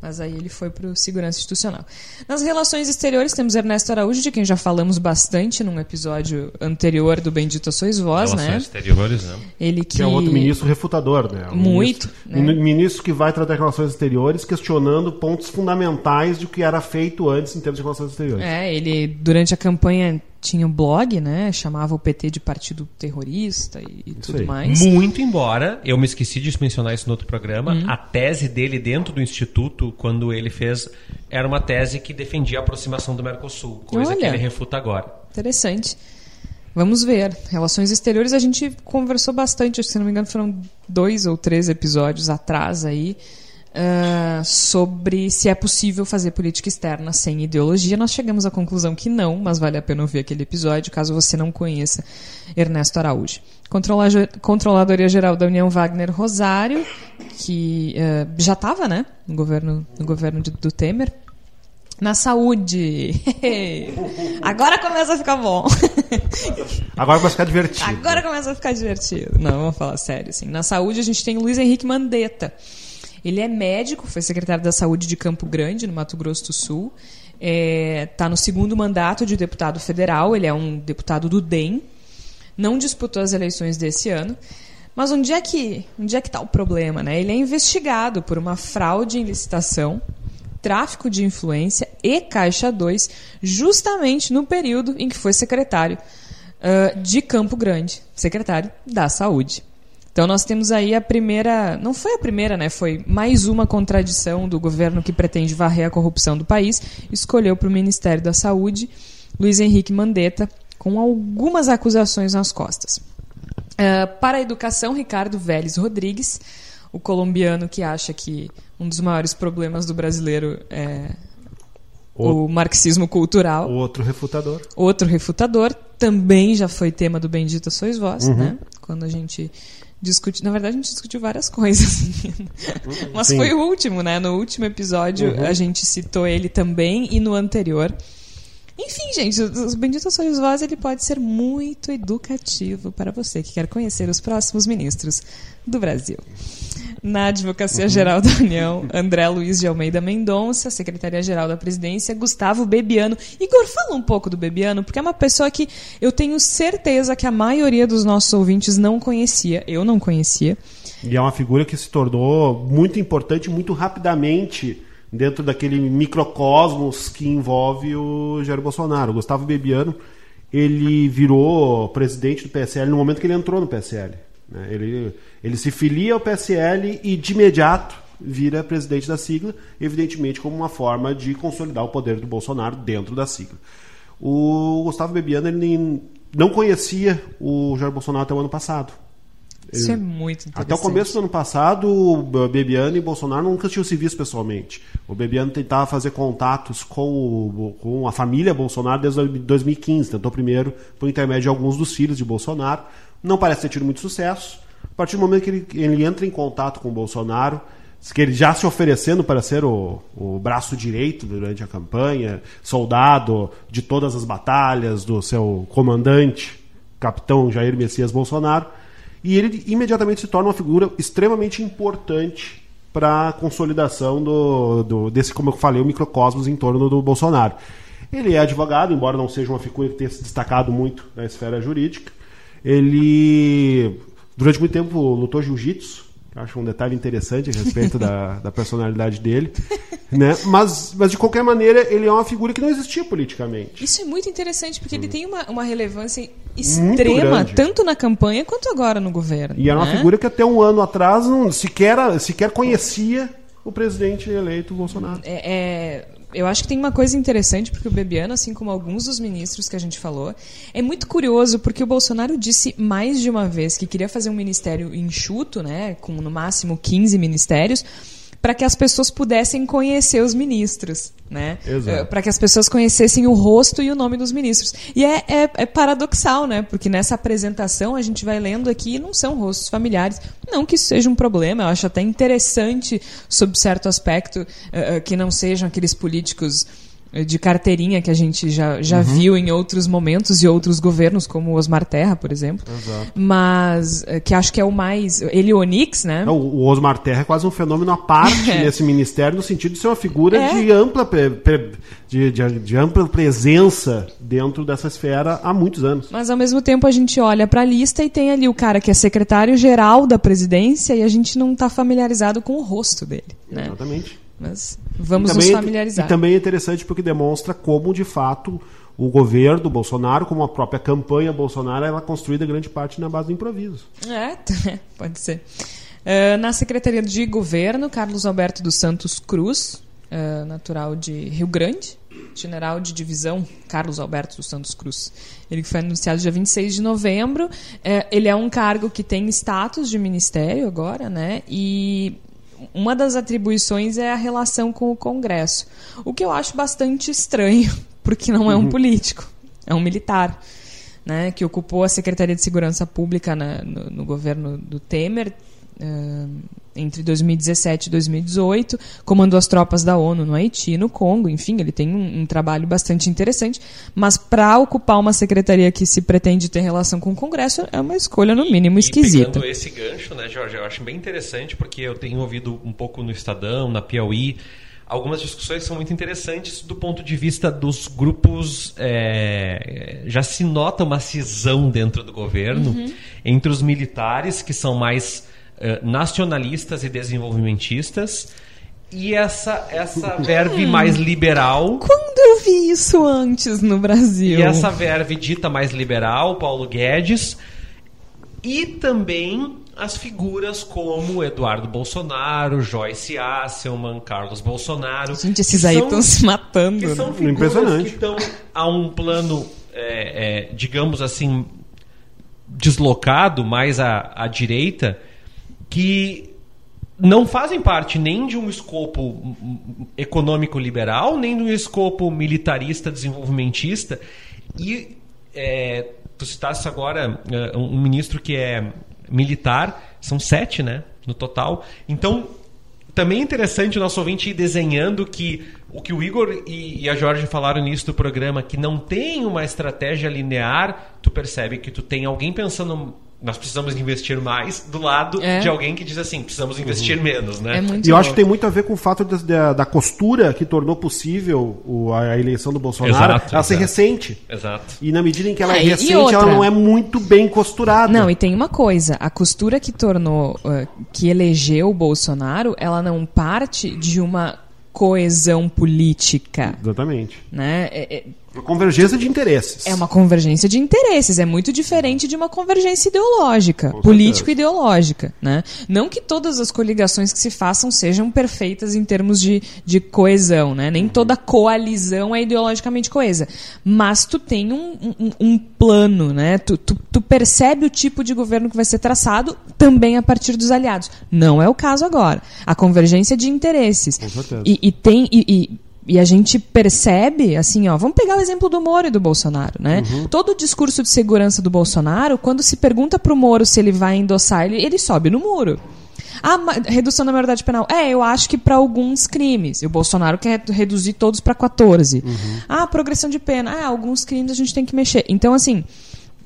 Mas aí ele foi para o Segurança Institucional. Nas relações exteriores, temos Ernesto Araújo, de quem já falamos bastante num episódio anterior do Bendito Sois Vós, Relações né? exteriores, né? Ele que... Que é outro ministro refutador, né? Um Muito, Ministro, né? ministro que vai tratar relações exteriores questionando pontos fundamentais de o que era feito antes em termos de relações exteriores. É, ele durante a campanha tinha um blog, né? Chamava o PT de partido terrorista e, e tudo aí. mais. Muito embora, eu me esqueci de mencionar isso no outro programa, Uhum. a tese dele dentro do Instituto, quando ele fez, era uma tese que defendia a aproximação do Mercosul, coisa que Olha. ele refuta agora. Interessante. Vamos ver. Relações exteriores a gente conversou bastante, acho que se não me engano foram dois ou três episódios atrás aí, ah, sobre se é possível fazer política externa sem ideologia. Nós chegamos à conclusão que não, mas vale a pena ouvir aquele episódio, caso você não conheça Ernesto Araújo. Controla- Controladoria Geral da União Wagner Rosário, que ah, já estava né, no governo, no governo de- do Temer. Na saúde. *laughs* Agora começa a ficar bom. *laughs* Agora vai ficar divertido. Agora começa a ficar divertido. Não, vamos falar sério. Assim. Na saúde, a gente tem o Luiz Henrique Mandetta. Ele é médico, foi secretário da Saúde de Campo Grande, no Mato Grosso do Sul. Está no segundo mandato de deputado federal. Ele é um deputado do DEM. Não disputou as eleições desse ano. Mas onde é que onde é que está o problema? Né? Ele é investigado por uma fraude em licitação, tráfico de influência e Caixa 2, justamente no período em que foi secretário ah, de Campo Grande, secretário da Saúde. Então nós temos aí a primeira, não foi a primeira, né? Foi mais uma contradição do governo que pretende varrer a corrupção do país, escolheu para o Ministério da Saúde Luiz Henrique Mandetta com algumas acusações nas costas. Ah, para a educação, Ricardo Vélez Rodrigues, o colombiano que acha que um dos maiores problemas do brasileiro é o, O- marxismo cultural. Outro refutador. Outro refutador, também já foi tema do Bendita Sois Vós, né? Quando a gente discute. Na verdade, a gente discutiu várias coisas. Mas Sim. foi o último, né? No último episódio a gente citou ele também e no anterior. Enfim, gente, o o Bendita Sois Vós ele pode ser muito educativo para você que quer conhecer os próximos ministros do Brasil. Na Advocacia Geral da União, André Luiz de Almeida Mendonça, Secretaria-Geral da Presidência, Gustavo Bebiano. Igor, fala um pouco do Bebiano, porque é uma pessoa que eu tenho certeza que a maioria dos nossos ouvintes não conhecia. Eu não conhecia. E é uma figura que se tornou muito importante muito rapidamente dentro daquele microcosmos que envolve o Jair Bolsonaro. O Gustavo Bebiano, ele virou presidente do PSL no momento que ele entrou no PSL. né? Ele, ele se filia ao PSL e de imediato vira presidente da sigla, evidentemente como uma forma de consolidar o poder do Bolsonaro dentro da sigla. O Gustavo Bebiano ele não conhecia o Jair Bolsonaro até o ano passado. Isso é muito interessante. Até o começo do ano passado, o Bebiano e Bolsonaro nunca tinham se visto pessoalmente. O Bebiano tentava fazer contatos com, o- com a família Bolsonaro desde 2015. Tentou primeiro por intermédio de alguns dos filhos de Bolsonaro. Não parece ter tido muito sucesso. A partir do momento que ele, ele entra em contato com o Bolsonaro, que ele já se oferecendo para ser o, o braço direito durante a campanha, soldado de todas as batalhas, do seu comandante, capitão Jair Messias Bolsonaro, e ele imediatamente se torna uma figura extremamente importante para a consolidação do, do- desse, como eu falei, o microcosmos em torno do Bolsonaro. Ele é advogado, embora não seja uma figura que tenha se destacado muito na esfera jurídica. Ele, durante muito tempo, lutou jiu-jitsu. Acho um detalhe interessante a respeito da, *laughs* da personalidade dele. Né? Mas, mas, de qualquer maneira, ele é uma figura que não existia politicamente. Isso é muito interessante, porque ele tem uma, uma relevância extrema, tanto na campanha quanto agora no governo. E era uma né? figura que até um ano atrás não sequer, sequer conhecia o presidente eleito Bolsonaro. É, é, eu acho que tem uma coisa interessante, porque o Bebiano, assim como alguns dos ministros que a gente falou, é muito curioso, porque o Bolsonaro disse mais de uma vez que queria fazer um ministério enxuto, né, com no máximo 15 ministérios, para que as pessoas pudessem conhecer os ministros, né? Exato. Para que as pessoas conhecessem o rosto e o nome dos ministros. E é, é- é paradoxal, né? Porque nessa apresentação a gente vai lendo aqui e não são rostos familiares. Não que isso seja um problema, eu acho até interessante, sob certo aspecto, eh, que não sejam aqueles políticos de carteirinha que a gente já, já viu em outros momentos e outros governos, como o Osmar Terra, por exemplo. Mas eh, que acho que é o mais. Ele e o Onix, né? Não, o Osmar Terra é quase um fenômeno à parte *laughs* É. nesse ministério, no sentido de ser uma figura É. de, ampla, pre- pre- de, de- de ampla presença dentro dessa esfera há muitos anos. Mas ao mesmo tempo a gente olha para a lista e tem ali o cara que é secretário-geral da presidência e a gente não está familiarizado com o rosto dele, né? Exatamente. Mas vamos E nos também- familiarizar. E também é interessante porque demonstra como, de fato, o governo do Bolsonaro, como a própria campanha Bolsonaro, ela é construída grande parte na base do improviso. É, *laughs* pode ser. Eh, na Secretaria de Governo, Carlos Alberto dos Santos Cruz, eh, natural de Rio Grande, general de divisão Carlos Alberto dos Santos Cruz. Ele foi anunciado dia 26 de novembro. Eh, ele é um cargo que tem status de ministério agora, né? E uma das atribuições é a relação com o Congresso. O que eu acho bastante estranho, *laughs* porque não é um político, é um militar né, que ocupou a Secretaria de Segurança Pública na- no, no governo do Temer entre 2017 e 2018, comandou as tropas da ONU no Haiti e no Congo, enfim, ele tem um, um trabalho bastante interessante, mas para ocupar uma secretaria que se pretende ter relação com o Congresso é uma escolha no mínimo E esquisita. pegando esse gancho, né, Jorge, eu acho bem interessante porque eu tenho ouvido um pouco no Estadão, na Piauí, algumas discussões que são muito interessantes do ponto de vista dos grupos. é, já se nota uma cisão dentro do governo Uhum. entre os militares, que são mais é, nacionalistas e desenvolvimentistas, e essa, essa verve Hum. mais liberal. Quando eu vi isso antes no Brasil? E essa verve dita mais liberal, Paulo Guedes, e também as figuras como Eduardo Bolsonaro, Joyce Asselman, Carlos Bolsonaro. Gente, esses aí são- estão se matando. que são né? figuras Impressionante. que estão a um plano, é, é, digamos assim, deslocado mais à, à direita, que não fazem parte nem de um escopo econômico liberal, nem de um escopo militarista desenvolvimentista. E é, tu citaste agora um um ministro que é militar, são sete, né, no total. Então, também é interessante o nosso ouvinte ir desenhando que o que o Igor e, e a Jorge falaram nisso do programa, que não tem uma estratégia linear, tu percebe que tu tem alguém pensando nós precisamos investir mais do lado É. de alguém que diz assim, precisamos investir menos, né? É muito E eu acho que tem muito a ver com o fato da, da- da costura que tornou possível o- a eleição do Bolsonaro Exato, ela ser exato. recente. Exato. E na medida em que ela é Ah, e- e recente, ela não é muito bem costurada. Não, e tem uma coisa, a costura que tornou, eh, que elegeu o Bolsonaro, ela não parte de uma coesão política, Exatamente. né? É, é- Uma convergência de interesses. é uma convergência de interesses, é muito diferente de uma convergência ideológica, político-ideológica, né? Não que todas as coligações que se façam sejam perfeitas em termos de, de coesão, né? Nem toda coalizão é ideologicamente coesa, mas tu tem um, um, um plano, né? Tu, tu, tu percebe o tipo de governo que vai ser traçado também a partir dos aliados. Não é o caso agora. A convergência de interesses. Com certeza. E, e tem... e- e- e a gente percebe, assim, ó, vamos pegar o exemplo do Moro e do Bolsonaro, né? Todo o discurso de segurança do Bolsonaro, quando se pergunta pro Moro se ele vai endossar, ele, ele sobe no muro. Ah, redução da maioridade penal. É, eu acho que para alguns crimes. E o Bolsonaro quer reduzir todos para 14. Ah, progressão de pena. Ah, alguns crimes a gente tem que mexer. Então, assim,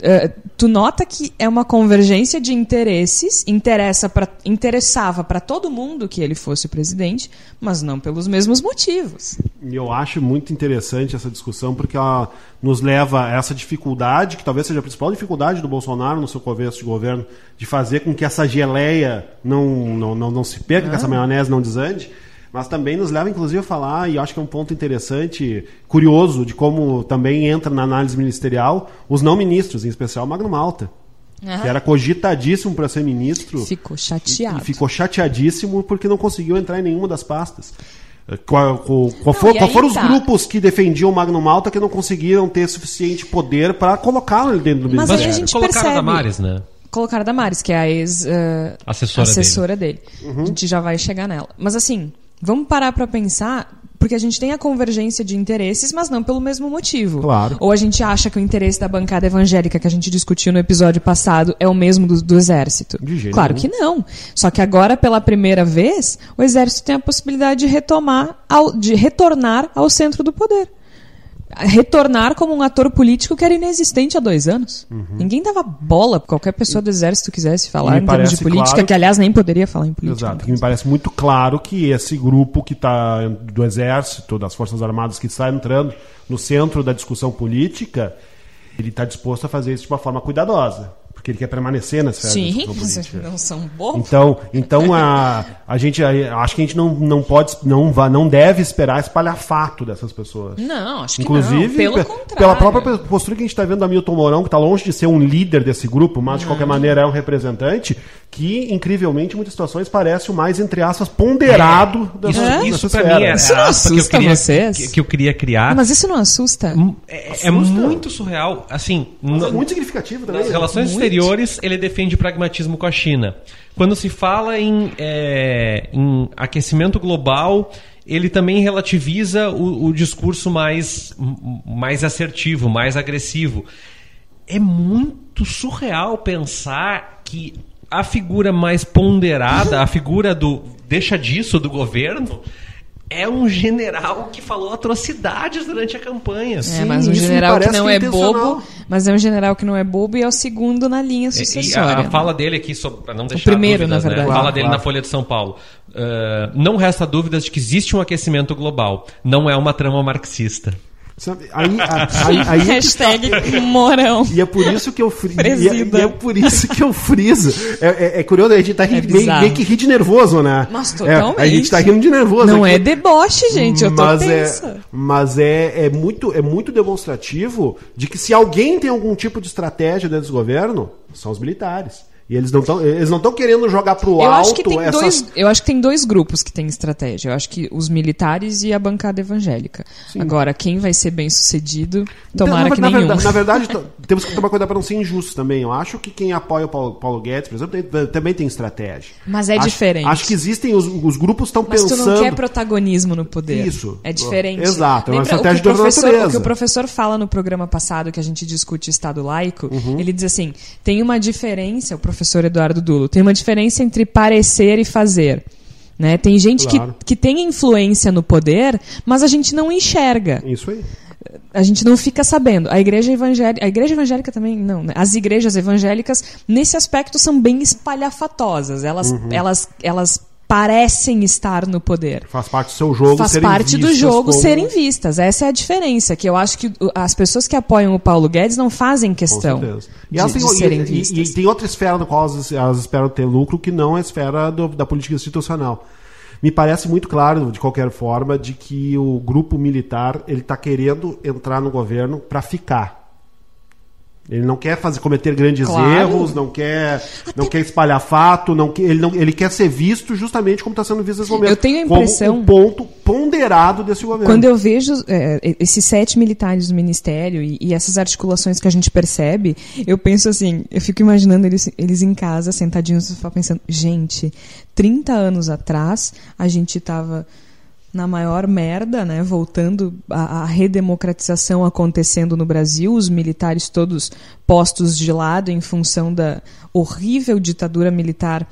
eh, tu nota que é uma convergência de interesses, interessa pra, interessava para todo mundo que ele fosse presidente, mas não pelos mesmos motivos. E eu acho muito interessante essa discussão porque ela nos leva a essa dificuldade, que talvez seja a principal dificuldade do Bolsonaro no seu começo de governo, de fazer com que essa geleia não, não, não, não se perca, que essa maionese não desande, mas também nos leva, inclusive, a falar, e acho que é um ponto interessante, curioso, de como também entra na análise ministerial os não ministros, em especial Magno Malta, que era cogitadíssimo para ser ministro. Ficou chateado. E ficou chateadíssimo porque não conseguiu entrar em nenhuma das pastas. Eh, Qual, qual, qual, for- qual foram os tá. grupos que defendiam o Magno Malta que não conseguiram ter suficiente poder para colocá-lo dentro do Mas ministério? aí a gente Colocaram percebe- a Damares, né? Colocaram a Damares, que é a ex eh, Assessora assessora dele. A gente já vai chegar nela. Mas assim, vamos parar pra pensar. porque a gente tem a convergência de interesses, mas não pelo mesmo motivo. Claro. Ou a gente acha que o interesse da bancada evangélica que a gente discutiu no episódio passado é o mesmo do, do exército. De jeito claro nenhum. que não. Só que agora, pela primeira vez, o exército tem a possibilidade de retomar, ao- de retornar ao centro do poder. Retornar como um ator político que era inexistente há dois anos. Ninguém dava bola pra qualquer pessoa do exército quisesse falar em termos de política, claro que aliás nem poderia falar em política. Exato. Que me parece muito claro que esse grupo que está do Exército, das Forças Armadas, que está entrando no centro da discussão política, ele está disposto a fazer isso de uma forma cuidadosa. Porque ele quer permanecer nessa Sim, *laughs* não são bobos. Então, então a, a gente a- acho que a gente não, não pode, não, vai, não deve esperar espalhafato dessas pessoas. Não, acho que Inclusive, não. Pelo pe- contrário. pela própria postura que a gente está vendo do Hamilton Mourão, que está longe de ser um líder desse grupo, mas de qualquer maneira é um representante, que incrivelmente em muitas situações parece o mais, entre aspas, ponderado dessa, Isso, dessa isso pra esfera. mim é Isso a não aspa que eu assusta queria, vocês? que, que eu queria criar. Mas isso não assusta? É, é muito surreal. Assim, Mas é muito significativo também. nas relações Muito. exteriores, ele defende pragmatismo com a China. Quando se fala em, é, em aquecimento global, ele também relativiza o, o discurso mais, mais assertivo, mais agressivo. É muito surreal pensar que a figura mais ponderada, a figura do deixa disso do governo, é um general que falou atrocidades durante a campanha. É, mas um general que não é bobo, mas é um general que não é bobo e é o segundo na linha E- E sucessória. a, a fala dele aqui, para não deixar primeiro, dúvidas, na né? verdade. a fala Claro, dele claro. na Folha de São Paulo. Ah, não resta dúvidas de que existe um aquecimento global. Não é uma trama marxista. Sabe, Aí, a- aí, *laughs* aí é que Hashtag Morão. E é por isso que eu friso. E, é- e é por isso que eu friso. É, é- é curioso, a gente tá rindo, meio, meio que ri de nervoso, né? Mas É, totalmente. a gente tá rindo de nervoso. Não aqui. é deboche, gente. Eu tô mas é, tensa. mas é, é, muito, é muito demonstrativo de que se alguém tem algum tipo de estratégia dentro do governo, são os militares. E eles não estão eles não estão querendo jogar pro Eu alto acho, que tem essas... dois, eu acho que tem dois grupos que têm estratégia. Eu acho que os militares e a bancada evangélica. Agora, quem vai ser bem sucedido, tomara na, que na nenhum. na verdade, *laughs* temos que tomar cuidado para não ser injusto também. Eu acho que quem apoia o Paulo, Paulo Guedes, por exemplo, tem- também tem estratégia. Mas é Acho- diferente. Acho que existem, os, os grupos estão Mas pensando... tu não quer protagonismo no poder. Isso. É diferente. Exato, é uma Lembra estratégia o que o professor. O que o professor fala no programa passado que a gente discute Estado laico, Uhum. ele diz assim: tem uma diferença, o professor Eduardo Dulo, tem uma diferença entre parecer e fazer. Né? Tem gente Claro. que, que tem influência no poder, mas a gente não enxerga. Isso aí. A gente não fica sabendo. A igreja evangélica, a igreja evangélica também não, né? As igrejas evangélicas nesse aspecto são bem espalhafatosas. Elas, Uhum. elas, elas parecem estar no poder Faz parte do seu jogo faz parte do vistas jogo como- serem vistas. Essa é a diferença, que eu acho que as pessoas que apoiam o Paulo Guedes não fazem questão. E, de, elas de serem e- e, vistas. e tem outra esfera na qual elas, elas esperam ter lucro que não é a esfera do- da política institucional. Me parece muito claro, de qualquer forma, de que o grupo militar ele está querendo entrar no governo para ficar. Ele não quer fazer cometer grandes Claro. erros, não quer, não quer espalhar fato, não ele, não, ele quer ser visto justamente como está sendo visto nesse momento. Eu tenho a impressão- como o ponto ponderado desse governo. Quando eu vejo é, esses sete militares do ministério e, e essas articulações que a gente percebe, eu penso assim, eu fico imaginando eles, eles em casa, sentadinhos pensando, gente, 30 anos atrás a gente estava na maior merda, né? Voltando a redemocratização acontecendo no Brasil, os militares todos postos de lado em função da horrível ditadura militar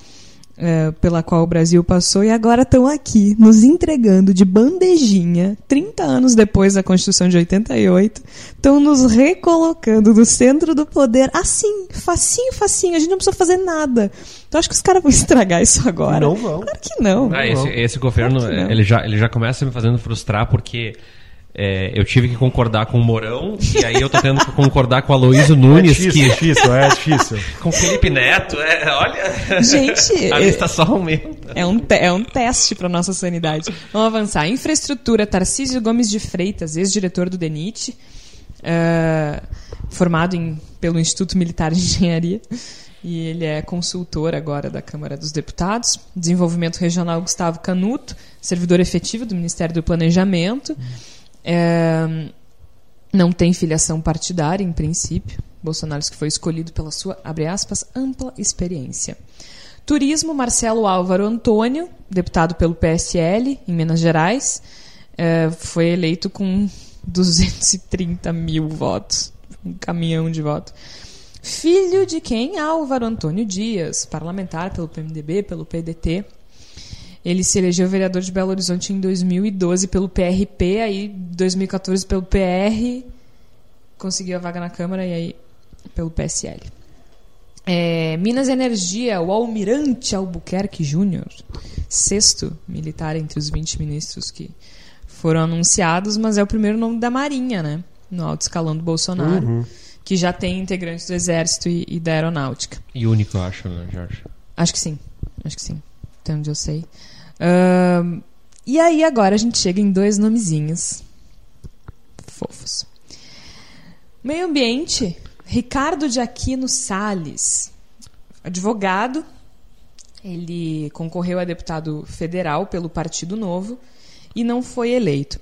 eh, pela qual o Brasil passou e agora estão aqui nos entregando de bandejinha, 30 anos depois da Constituição de 88, estão nos recolocando no centro do poder, assim, facinho, facinho, a gente não precisa fazer nada. Então acho que os caras vão *laughs* estragar isso agora. Não vão. Claro que não. Ah, esse, esse governo, Claro que não. ele já, ele já começa me fazendo frustrar porque é, eu tive que concordar com o Morão e aí eu tô tendo que concordar com o Aloysio é Nunes, difícil, é que, difícil, é difícil. *laughs* com o Felipe Neto. É, olha, Gente, a lista só aumenta. É um, é um teste para nossa sanidade. Vamos avançar. Infraestrutura, Tarcísio Gomes de Freitas, ex-diretor do DENIT, eh, formado em- pelo Instituto Militar de Engenharia. E ele é consultor agora da Câmara dos Deputados. Desenvolvimento Regional Gustavo Canuto, servidor efetivo do Ministério do Planejamento. Eh, não tem filiação partidária, em princípio. Bolsonaro que foi escolhido pela sua, abre aspas, ampla experiência. Turismo, Marcelo Álvaro Antônio, deputado pelo PSL em Minas Gerais. é, foi eleito com *laughs* 230 mil votos. Um caminhão de votos. Filho de quem? Álvaro Antônio Dias, parlamentar pelo PMDB, pelo PDT. Ele se elegeu vereador de Belo Horizonte em 2012 pelo PRP, aí 2014 pelo PR, conseguiu a vaga na Câmara e aí pelo PSL. É, Minas Energia, o Almirante Albuquerque Júnior, sexto militar entre os 20 ministros que foram anunciados, mas é o primeiro nome da Marinha, né? No alto escalão do Bolsonaro, Uhum. que já tem integrantes do Exército e, e da Aeronáutica. E único, eu acho, né, Jorge? Acho que sim, acho que sim, até onde eu sei. E aí agora a gente chega em dois nomezinhos fofos. Meio Ambiente, Ricardo de Aquino Salles, advogado, ele concorreu a deputado federal pelo Partido Novo e não foi eleito.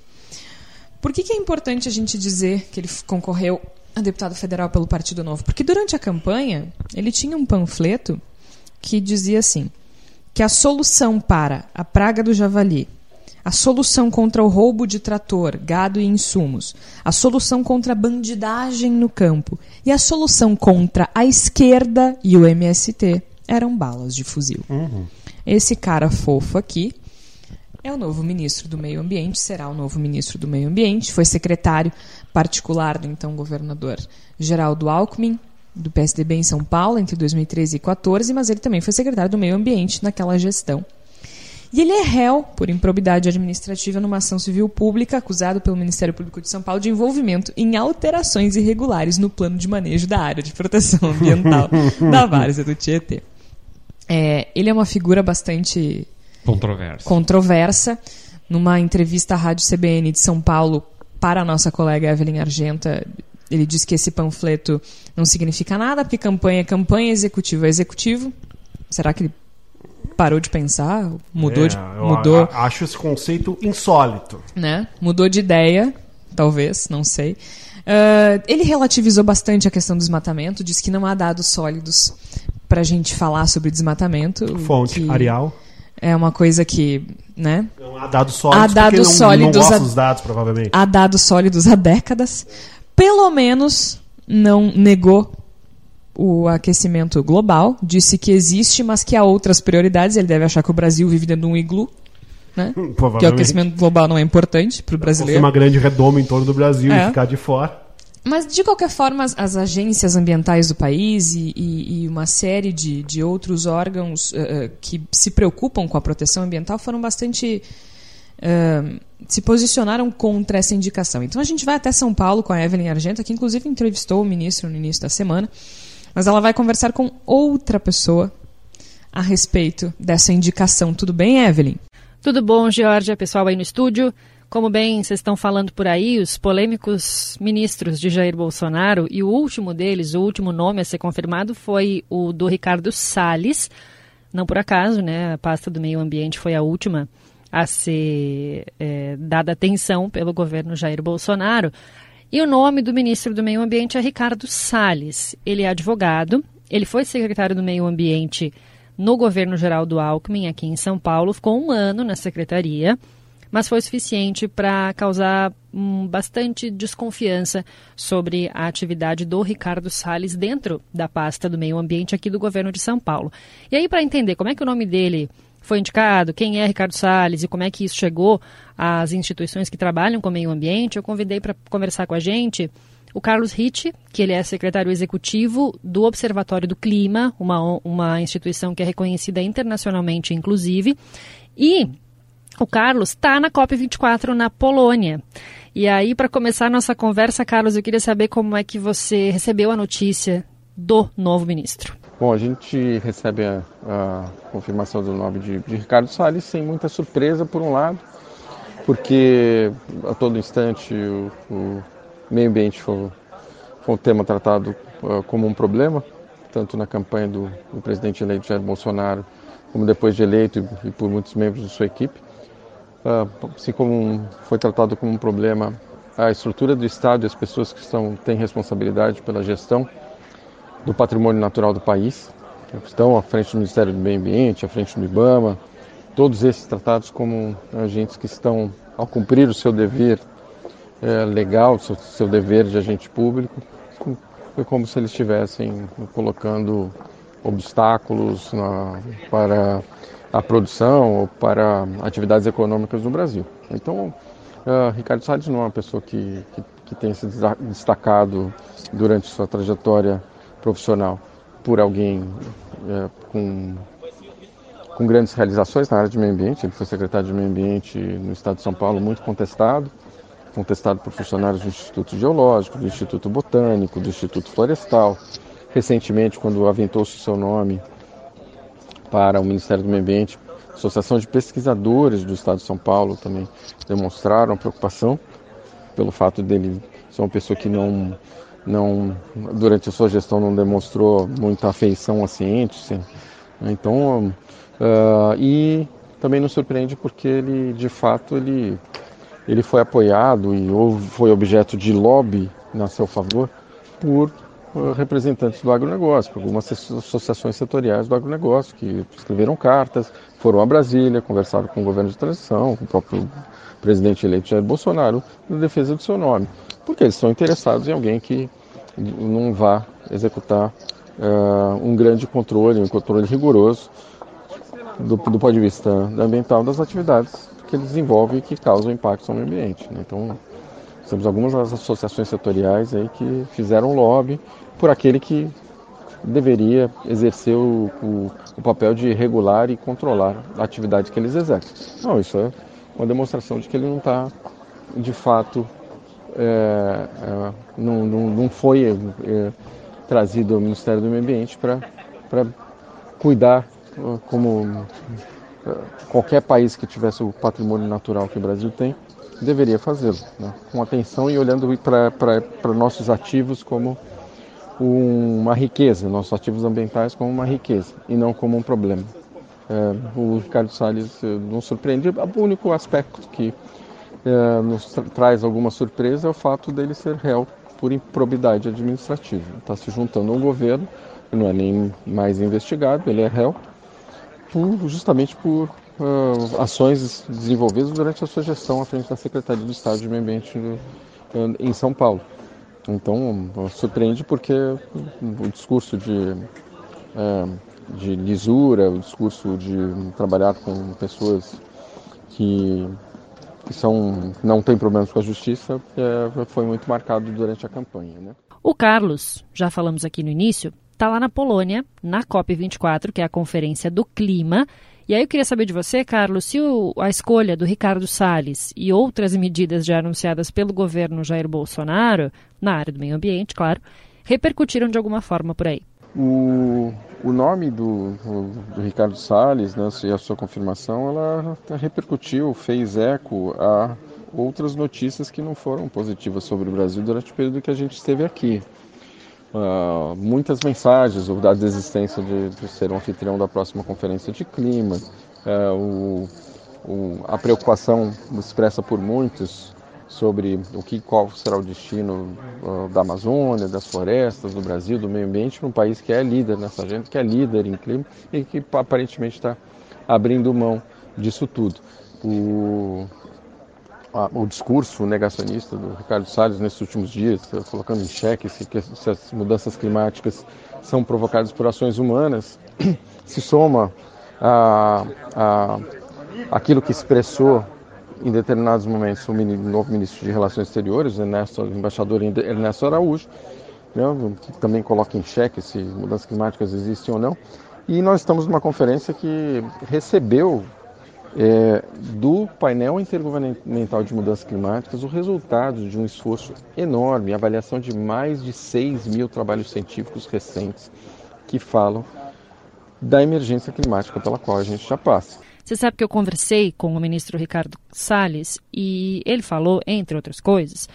Por que, que é importante a gente dizer que ele concorreu a deputado federal pelo Partido Novo? Porque durante a campanha ele tinha um panfleto que dizia assim: que a solução para a praga do javali, a solução contra o roubo de trator, gado e insumos, a solução contra a bandidagem no campo e a solução contra a esquerda e o MST eram balas de fuzil. Esse cara fofo aqui é o novo ministro do Meio Ambiente, será o novo ministro do Meio Ambiente, foi secretário particular do então governador Geraldo Alckmin, do PSDB em São Paulo, entre 2013 e 2014, mas ele também foi secretário do Meio Ambiente naquela gestão. E ele é réu por improbidade administrativa numa ação civil pública, acusado pelo Ministério Público de São Paulo de envolvimento em alterações irregulares no plano de manejo da área de proteção ambiental *laughs* da várzea do Tietê. É, ele é uma figura bastante Controverso. controversa. Numa entrevista à Rádio CBN de São Paulo para a nossa colega Evelyn Argenta, ele disse que esse panfleto não significa nada, porque campanha é campanha, executivo é executivo. Será que ele parou de pensar? Mudou de. É, eu Mudou, a- acho esse conceito insólito. né? Mudou de ideia, talvez, não sei. Ah, ele relativizou bastante a questão do desmatamento, disse que não há dados sólidos para a gente falar sobre desmatamento. Fonte, Arial. É uma coisa que, né? Não há dados sólidos. Há dados não, sólidos Não gosta a- dos dados, provavelmente. há dados sólidos há décadas, pelo menos não negou o aquecimento global, disse que existe, mas que há outras prioridades. Ele deve achar que o Brasil vive dentro de um iglu, né? Que o aquecimento global não é importante para o brasileiro. uma grande redoma em torno do Brasil É. e ficar de fora. Mas, de qualquer forma, as, as agências ambientais do país e, e- e uma série de, de outros órgãos eh, que se preocupam com a proteção ambiental foram bastante. eh, se posicionaram contra essa indicação. Então, a gente vai até São Paulo com a Evelyn Argenta, que inclusive entrevistou o ministro no início da semana, mas ela vai conversar com outra pessoa a respeito dessa indicação. Tudo bem, Evelyn? Tudo bom, Georgia, pessoal aí no estúdio? Como bem vocês estão falando por aí, os polêmicos ministros de Jair Bolsonaro, e o último deles, o último nome a ser confirmado foi o do Ricardo Salles. Não por acaso, né? A pasta do meio ambiente foi a última a ser é, dada atenção pelo governo Jair Bolsonaro. E o nome do ministro do Meio Ambiente é Ricardo Salles. Ele é advogado, ele foi secretário do Meio Ambiente no governo geral do Alckmin, aqui em São Paulo, ficou um ano na secretaria, mas foi suficiente para causar hum, bastante desconfiança sobre a atividade do Ricardo Salles dentro da pasta do meio ambiente aqui do governo de São Paulo. E aí, para entender como é que o nome dele foi indicado, quem é Ricardo Salles e como é que isso chegou às instituições que trabalham com o meio ambiente, eu convidei para conversar com a gente o Carlos Ritt, que ele é secretário executivo do Observatório do Clima, uma, uma instituição que é reconhecida internacionalmente, inclusive, e o Carlos está na COP24 na Polônia. E aí, para começar a nossa conversa, Carlos, eu queria saber como é que você recebeu a notícia do novo ministro. Bom, a gente recebe a, a confirmação do nome de, de Ricardo Salles sem muita surpresa, por um lado, porque a todo instante o, o meio ambiente foi, foi um tema tratado uh, como um problema, tanto na campanha do, do, presidente eleito Jair Bolsonaro, como depois de eleito e, e por muitos membros de sua equipe. Uh, assim como um, foi tratado como um problema a estrutura do Estado e as pessoas que estão, têm responsabilidade pela gestão do patrimônio natural do país, que estão à frente do Ministério do Meio Ambiente, à frente do IBAMA, todos esses tratados como agentes que estão, ao cumprir o seu dever é, legal, seu, seu dever de agente público, foi como se eles estivessem colocando obstáculos na, para a produção ou para atividades econômicas no Brasil. Então, uh, Ricardo Salles não é uma pessoa que, que, que tenha se destacado durante sua trajetória profissional por alguém uh, com, com grandes realizações na área de meio ambiente. Ele foi secretário de meio ambiente no estado de São Paulo, muito contestado contestado por funcionários do Instituto Geológico, do Instituto Botânico, do Instituto Florestal. Recentemente, quando aventou-se o seu nome para o Ministério do Meio Ambiente, a Associação de Pesquisadores do Estado de São Paulo também demonstraram preocupação pelo fato dele ser uma pessoa que não, não durante a sua gestão não demonstrou muita afeição à ciência. Então, uh, e também nos surpreende porque ele, de fato, ele ele foi apoiado e ou foi objeto de lobby a seu favor por uh, representantes do agronegócio, por algumas associações setoriais do agronegócio que escreveram cartas, foram a Brasília, conversaram com o governo de transição, com o próprio presidente eleito Jair Bolsonaro, na defesa do seu nome, porque eles estão interessados em alguém que não vá executar uh, um grande controle, um controle rigoroso do, do ponto de vista ambiental das atividades que ele desenvolve e que causam impacto no meio ambiente. Né? Então, temos algumas associações setoriais aí que fizeram lobby por aquele que deveria exercer o, o, o, papel de regular e controlar a atividade que eles exercem. Não, isso é uma demonstração de que ele não está, de fato, é, é, não, não, não, foi é, trazido ao Ministério do Meio Ambiente para cuidar como qualquer país que tivesse o patrimônio natural que o Brasil tem deveria fazê-lo, né? com atenção e olhando para nossos ativos como uma riqueza, nossos ativos ambientais como uma riqueza e não como um problema. É, o Ricardo Salles eh, nos surpreende. O único aspecto que é, nos tra traz alguma surpresa é o fato dele ser réu por improbidade administrativa. Está se juntando ao governo, não é nem mais investigado, ele é réu por, justamente por uh, ações desenvolvidas durante a sua gestão à frente da Secretaria de Estado de Meio Ambiente uh, em São Paulo. Então, uh, surpreende porque o discurso de, de lisura, o discurso de trabalhar com pessoas que, que são, não têm problemas com a justiça é, foi muito marcado durante a campanha. Né? O Carlos, já falamos aqui no início, está lá na Polônia, na COP24, que é a Conferência do Clima. E aí eu queria saber de você, Carlos, se o, a escolha do Ricardo Salles e outras medidas já anunciadas pelo governo Jair Bolsonaro, na área do meio ambiente, claro, repercutiram de alguma forma por aí. O, o nome do, do, Ricardo Salles né, e a sua confirmação, ela repercutiu, fez eco a outras notícias que não foram positivas sobre o Brasil durante o período que a gente esteve aqui. Uh, muitas mensagens, da desistência de, de, ser um anfitrião da próxima conferência de clima, uh, o, o, a preocupação expressa por muitos sobre o que qual será o destino uh, da Amazônia, das florestas, do Brasil, do meio ambiente, num país que é líder nessa agenda, que é líder em clima e que aparentemente está abrindo mão disso tudo. O, o discurso negacionista do Ricardo Salles nesses últimos dias, colocando em xeque se, se as mudanças climáticas são provocadas por ações humanas, *clears throat* se soma a, a aquilo que expressou em determinados momentos o novo ministro de Relações Exteriores, Ernesto, o embaixador Ernesto Araújo, né, que também coloca em xeque se mudanças climáticas existem ou não. E nós estamos numa conferência que recebeu é, do painel intergovernamental de mudanças climáticas o resultado de um esforço enorme, avaliação de mais de 6 mil trabalhos científicos recentes que falam da emergência climática pela qual a gente já passa. Você sabe que eu conversei com o ministro Ricardo Salles e ele falou, entre outras coisas,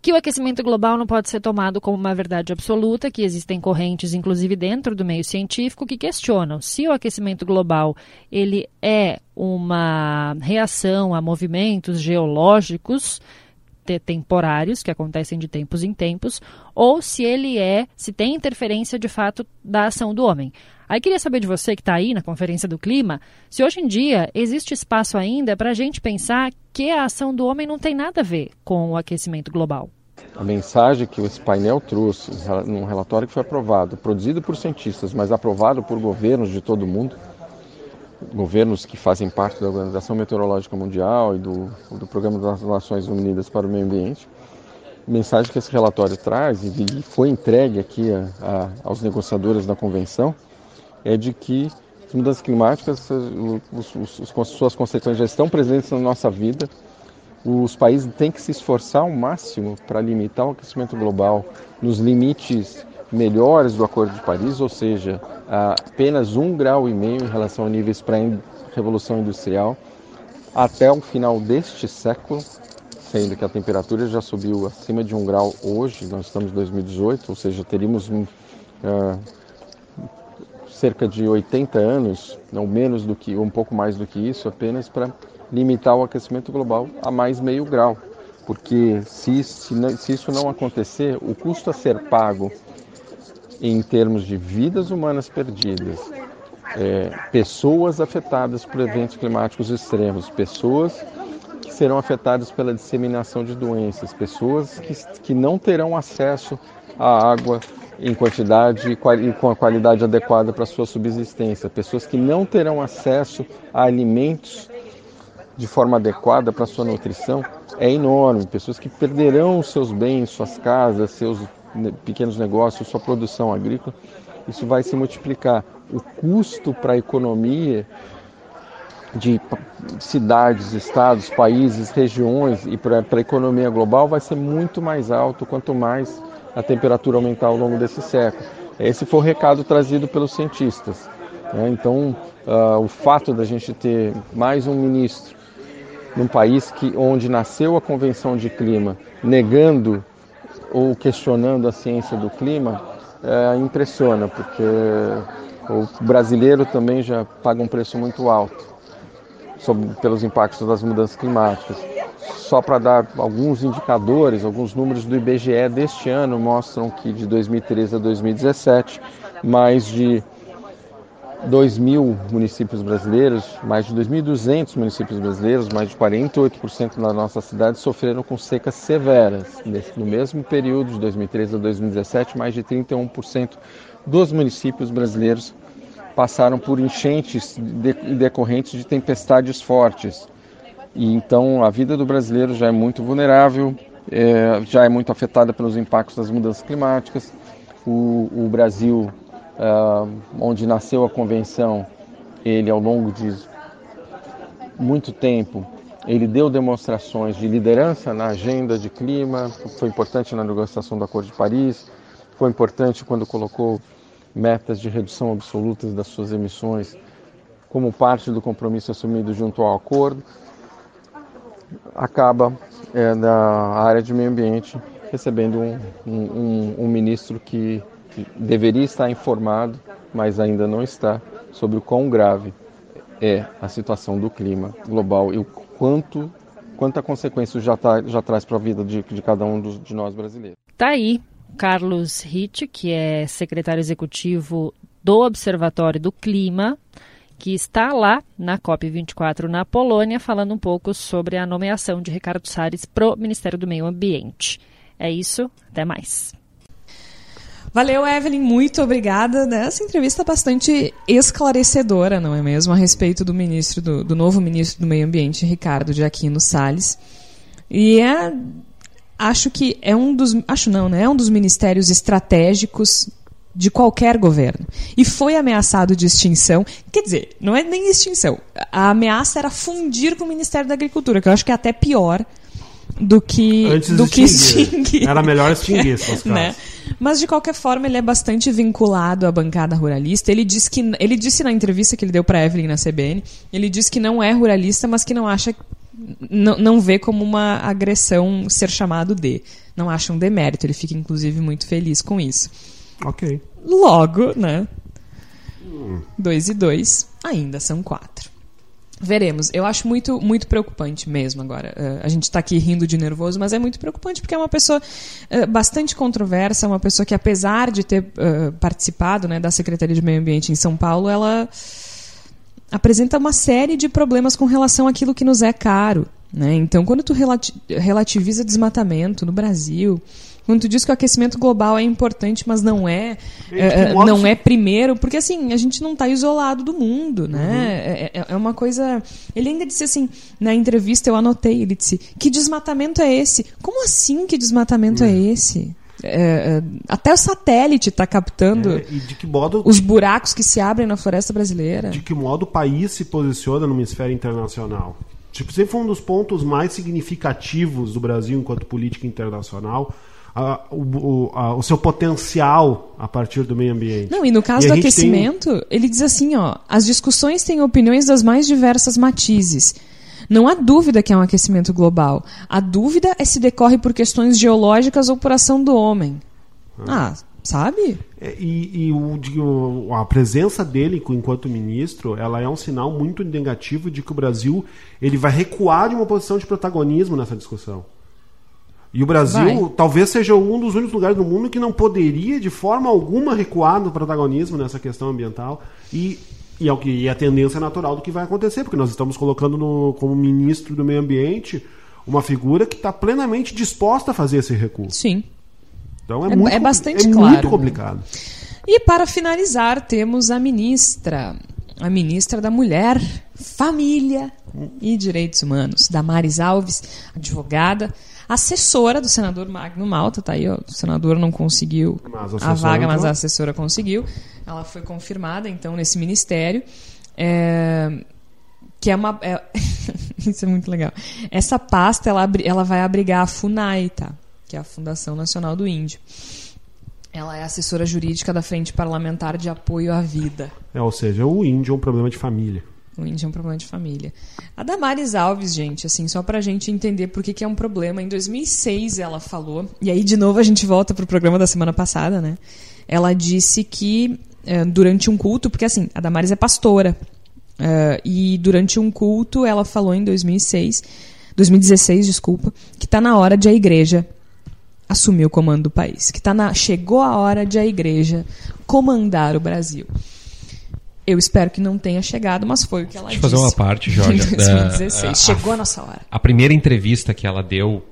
que o aquecimento global não pode ser tomado como uma verdade absoluta, que existem correntes, inclusive dentro do meio científico, que questionam se o aquecimento global ele é uma reação a movimentos geológicos te temporários, que acontecem de tempos em tempos, ou se ele é, se tem interferência de fato da ação do homem. Aí queria saber de você que está aí na Conferência do Clima, se hoje em dia existe espaço ainda para a gente pensar que a ação do homem não tem nada a ver com o aquecimento global. A mensagem que esse painel trouxe num relatório que foi aprovado, produzido por cientistas, mas aprovado por governos de todo o mundo, governos que fazem parte da Organização Meteorológica Mundial e do, do Programa das Nações Unidas para o Meio Ambiente, a mensagem que esse relatório traz e foi entregue aqui a, a, aos negociadores da convenção é de que as mudanças climáticas, os, os, os, suas consequências já estão presentes na nossa vida. Os países têm que se esforçar ao máximo para limitar o aquecimento global nos limites melhores do Acordo de Paris, ou seja, apenas um grau e meio em relação a níveis pré-revolução industrial, até o final deste século, sendo que a temperatura já subiu acima de um grau hoje, nós estamos em 2018, ou seja, teríamos um, uh, cerca de 80 anos, não menos do que, um pouco mais do que isso, apenas para limitar o aquecimento global a mais meio grau. Porque se, se, se isso não acontecer, o custo a ser pago em termos de vidas humanas perdidas, é, pessoas afetadas por eventos climáticos extremos, pessoas que serão afetadas pela disseminação de doenças, pessoas que, que não terão acesso à água em quantidade e com a qualidade adequada para sua subsistência. Pessoas que não terão acesso a alimentos de forma adequada para sua nutrição é enorme. Pessoas que perderão seus bens, suas casas, seus pequenos negócios, sua produção agrícola. Isso vai se multiplicar. O custo para a economia de cidades, estados, países, regiões e para a economia global vai ser muito mais alto quanto mais a temperatura aumentar ao longo desse século. Esse foi o recado trazido pelos cientistas. Né? Então, uh, o fato da gente ter mais um ministro num país que, onde nasceu a Convenção de Clima, negando ou questionando a ciência do clima, é, impressiona, porque o brasileiro também já paga um preço muito alto sobre, pelos impactos das mudanças climáticas. Só para dar alguns indicadores, alguns números do IBGE deste ano mostram que de 2013 a 2017, mais de 2 mil municípios brasileiros, mais de 2.200 municípios brasileiros, mais de 48% da nossa cidade sofreram com secas severas. No mesmo período, de 2013 a 2017, mais de 31% dos municípios brasileiros passaram por enchentes decorrentes de tempestades fortes. E então a vida do brasileiro já é muito vulnerável, é, já é muito afetada pelos impactos das mudanças climáticas. O, Brasil, onde nasceu a convenção, ele ao longo de muito tempo, ele deu demonstrações de liderança na agenda de clima, foi importante na negociação do Acordo de Paris, foi importante quando colocou metas de redução absolutas das suas emissões como parte do compromisso assumido junto ao acordo. Acaba é, área de meio ambiente recebendo um, um, um ministro que deveria estar informado, mas ainda não está, sobre o quão grave é a situação do clima global e o quanto quanta consequência já, tá, já traz para a vida de, de cada um dos, de nós brasileiros. Tá aí Carlos Hitt, que é secretário executivo do Observatório do Clima, que está lá na COP24 na Polônia, falando um pouco sobre a nomeação de Ricardo Salles para o Ministério do Meio Ambiente. É isso, até mais. Valeu, Evelyn, muito obrigada. Essa entrevista é bastante esclarecedora, não é mesmo, a respeito do ministro do, do novo ministro do Meio Ambiente, Ricardo de Aquino Salles. E é, acho que é um dos, acho não, né? É um dos ministérios estratégicos de qualquer governo. E foi ameaçado de extinção. Quer dizer, não é nem extinção. A ameaça era fundir com o Ministério da Agricultura, que eu acho que é até pior do que, Antes do que extinguir. extinguir. Era melhor extinguir, *laughs* fosse né? Mas de qualquer forma, ele é bastante vinculado à bancada ruralista. Ele disse que ele disse na entrevista que ele deu para Evelyn na CBN, ele disse que não é ruralista, mas que não acha não, não vê como uma agressão ser chamado de. Não acha um demérito. Ele fica inclusive muito feliz com isso. Ok. Logo, né? 2 e 2 ainda são 4. Veremos. Eu acho muito, muito preocupante mesmo agora. Uh, a gente está aqui rindo de nervoso, mas é muito preocupante porque é uma pessoa uh, bastante controversa, uma pessoa que, apesar de ter uh, participado né, da Secretaria de Meio Ambiente em São Paulo, ela apresenta uma série de problemas com relação àquilo que nos é caro. Né? Então, quando tu relati relativiza desmatamento no Brasil, quando tu diz que o aquecimento global é importante, mas não é, é não é primeiro, porque assim, a gente não está isolado do mundo, né? Uhum. É, é, é, uma coisa. Ele ainda disse assim, na entrevista eu anotei, ele disse, que desmatamento é esse? Como assim que desmatamento uhum. é esse? É, é, até o satélite está captando é, modo, os buracos que se abrem na floresta brasileira. De que modo o país se posiciona numa esfera internacional? Tipo, sempre foi um dos pontos mais significativos do Brasil enquanto política internacional a, o, a, o, seu potencial a partir do meio ambiente. Não, e no caso e do aquecimento, tem... ele diz assim, ó, as discussões têm opiniões das mais diversas matizes. Não há dúvida que é um aquecimento global. A dúvida é se decorre por questões geológicas ou por ação do homem. Ah, ah sabe? É, e, e o, a presença dele enquanto ministro, ela é um sinal muito negativo de que o Brasil ele vai recuar de uma posição de protagonismo nessa discussão. E o Brasil Vai. talvez seja um dos únicos lugares do mundo que não poderia de forma alguma recuar no protagonismo nessa questão ambiental e, e, é o que, e a tendência natural do que vai acontecer, porque nós estamos colocando no, como ministro do meio ambiente uma figura que está plenamente disposta a fazer esse recuo. Sim. Então é, é muito, é bastante é claro. muito complicado. E para finalizar, temos a ministra, a ministra da Mulher, Família e Direitos Humanos, Damares Alves, advogada assessora do senador Magno Malta, tá aí, ó, o senador não conseguiu a, a vaga, mas a assessora conseguiu. Ela foi confirmada, então, nesse ministério. É, que é uma. É, *laughs* isso é muito legal. Essa pasta ela, ela vai abrigar a FUNAI, tá? Que é a Fundação Nacional do Índio. Ela é assessora jurídica da Frente Parlamentar de Apoio à Vida. É, ou seja, o índio é um problema de família. O índio é um problema de família. A Damares Alves, gente, assim, só pra gente entender por que, que é um problema. Em 2006 ela falou, e aí de novo a gente volta pro programa da semana passada, né? Ela disse que eh, durante um culto, porque assim, a Damares é pastora, uh, e durante um culto ela falou em 2006, 2016, desculpa, que tá na hora de a igreja assumir o comando do país, que tá na, chegou a hora de a igreja comandar o Brasil. Eu espero que não tenha chegado, mas foi o que ela Deixa disse. Deixa eu fazer uma parte, Jorge. Em 2016. É, Chegou a, a nossa hora. A primeira entrevista que ela deu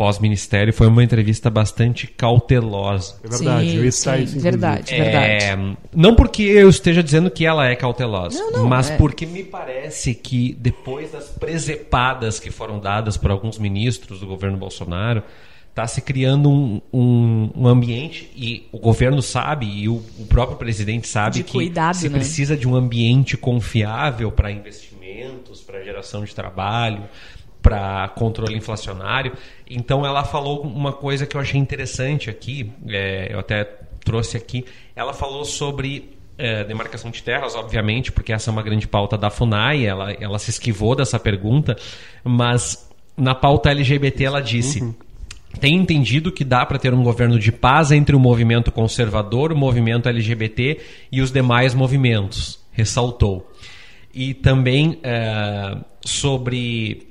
pós-ministério foi uma entrevista bastante cautelosa. É verdade, sim, eu sim, sim verdade, verdade. É, não porque eu esteja dizendo que ela é cautelosa, não, não, mas é. porque me parece que depois das presepadas que foram dadas por alguns ministros do governo Bolsonaro, está se criando um, um, um, ambiente e o governo sabe e o, o próprio presidente sabe de que cuidado, se né? precisa de um ambiente confiável para investimentos, para geração de trabalho, para controle inflacionário. Então ela falou uma coisa que eu achei interessante aqui, é, eu até trouxe aqui. Ela falou sobre é, demarcação de terras, obviamente, porque essa é uma grande pauta da FUNAI, ela, ela se esquivou dessa pergunta, mas na pauta LGBT ela disse. Uhum tem entendido que dá para ter um governo de paz entre o movimento conservador, o movimento LGBT e os demais movimentos, ressaltou. E também é, sobre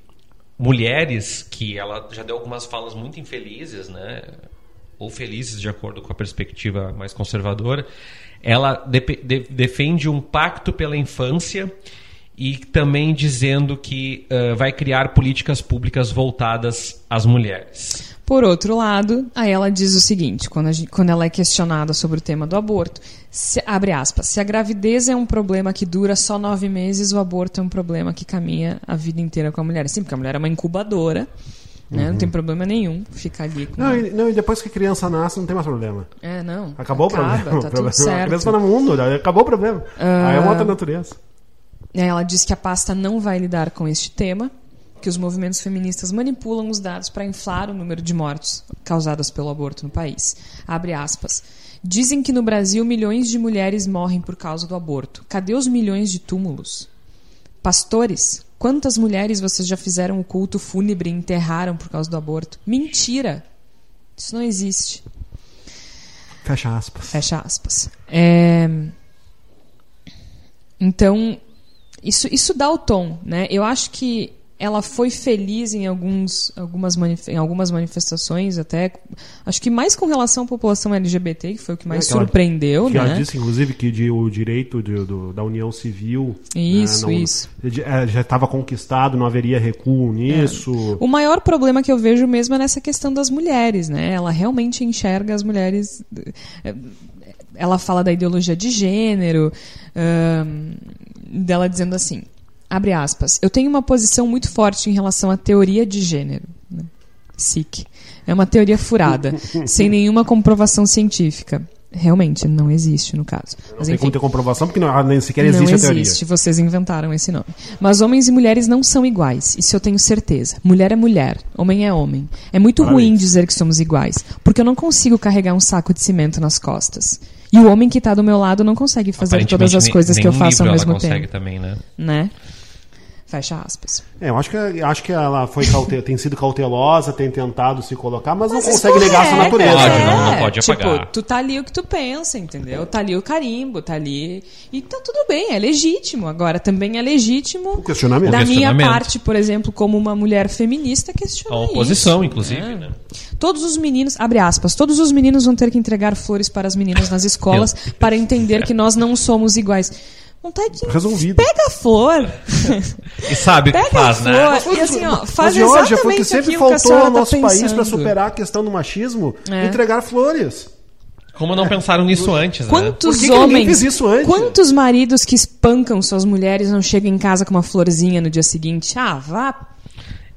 mulheres, que ela já deu algumas falas muito infelizes, né? ou felizes de acordo com a perspectiva mais conservadora, ela de, de, defende um pacto pela infância e também dizendo que uh, vai criar políticas públicas voltadas às mulheres. Por outro lado, aí ela diz o seguinte, quando, gente, quando ela é questionada sobre o tema do aborto, se, abre aspas, se a gravidez é um problema que dura só nove meses, o aborto é um problema que caminha a vida inteira com a mulher. Sim, porque a mulher é uma incubadora, né? Uhum. Não tem problema nenhum ficar ali com. Não, e, não, e depois que a criança nasce, não tem mais problema. É, não. Acabou acaba, *laughs* o problema. Tá o problema. tudo certo. A criança está no mundo, acabou o problema. Uh... Aí é uma outra natureza. Ela diz que a pasta não vai lidar com este tema, que os movimentos feministas manipulam os dados para inflar o número de mortes causadas pelo aborto no país. Abre aspas. Dizem que no Brasil milhões de mulheres morrem por causa do aborto. Cadê os milhões de túmulos? Pastores, quantas mulheres vocês já fizeram o culto fúnebre e enterraram por causa do aborto? Mentira! Isso não existe. Fecha aspas. Fecha aspas. É... Então, isso, isso dá o tom, né? Eu acho que ela foi feliz em, alguns, algumas, em algumas manifestações, até. Acho que mais com relação à população LGBT, que foi o que mais É, que ela- surpreendeu, que né? ela disse, inclusive, que de- o direito de- do- da união civil Isso, né, não- isso. de- é, já estava conquistado, não haveria recuo nisso. O maior problema que eu vejo mesmo é nessa questão das mulheres, né? Ela realmente enxerga as mulheres. Ela fala da ideologia de gênero, ahn, dela dizendo assim, abre aspas, eu tenho uma posição muito forte em relação à teoria de gênero. Né? SIC. É uma teoria furada, *laughs* sem nenhuma comprovação científica. Realmente, não existe no caso. Não Mas tem enfim. como ter comprovação, porque não, nem sequer Não existe, a teoria. existe, vocês inventaram esse nome. Mas homens e mulheres não são iguais, isso eu tenho certeza. Mulher é mulher, homem é homem. É muito Parabéns. ruim dizer que somos iguais, porque eu não consigo carregar um saco de cimento nas costas. E o homem que está do meu lado não consegue fazer todas as coisas que eu faço ao mesmo tempo. também, né? Né? Fecha aspas. É, eu acho que, acho que ela foi caute- *laughs* tem sido cautelosa, tem tentado se colocar, mas, não Mas consegue isso negar a sua é, natureza. Pode, é. não- não pode tipo, apagar. tu tá ali o que tu pensa, entendeu? Tá ali o carimbo, tá ali. E tá tudo bem, é legítimo. Agora, também é legítimo O questionamento. da O minha questionamento. parte, por exemplo, como uma mulher feminista, A questionar oposição, isso. inclusive, É. né? Todos os meninos, abre aspas, todos os meninos vão ter que entregar flores para as meninas nas escolas para entender que nós não somos iguais. Vontade de... Resolvido. Pega a flor. E sabe o que faz, a né? flor. E assim, ó, Mas, faz Georgia, foi o que sempre faltou ao tá nosso país para superar a questão do machismo, É. entregar flores. Como não pensaram nisso antes, né? Quantos que ninguém homens, fez isso antes? quantos maridos que espancam suas mulheres não chegam em casa com uma florzinha no dia seguinte? Ah, vá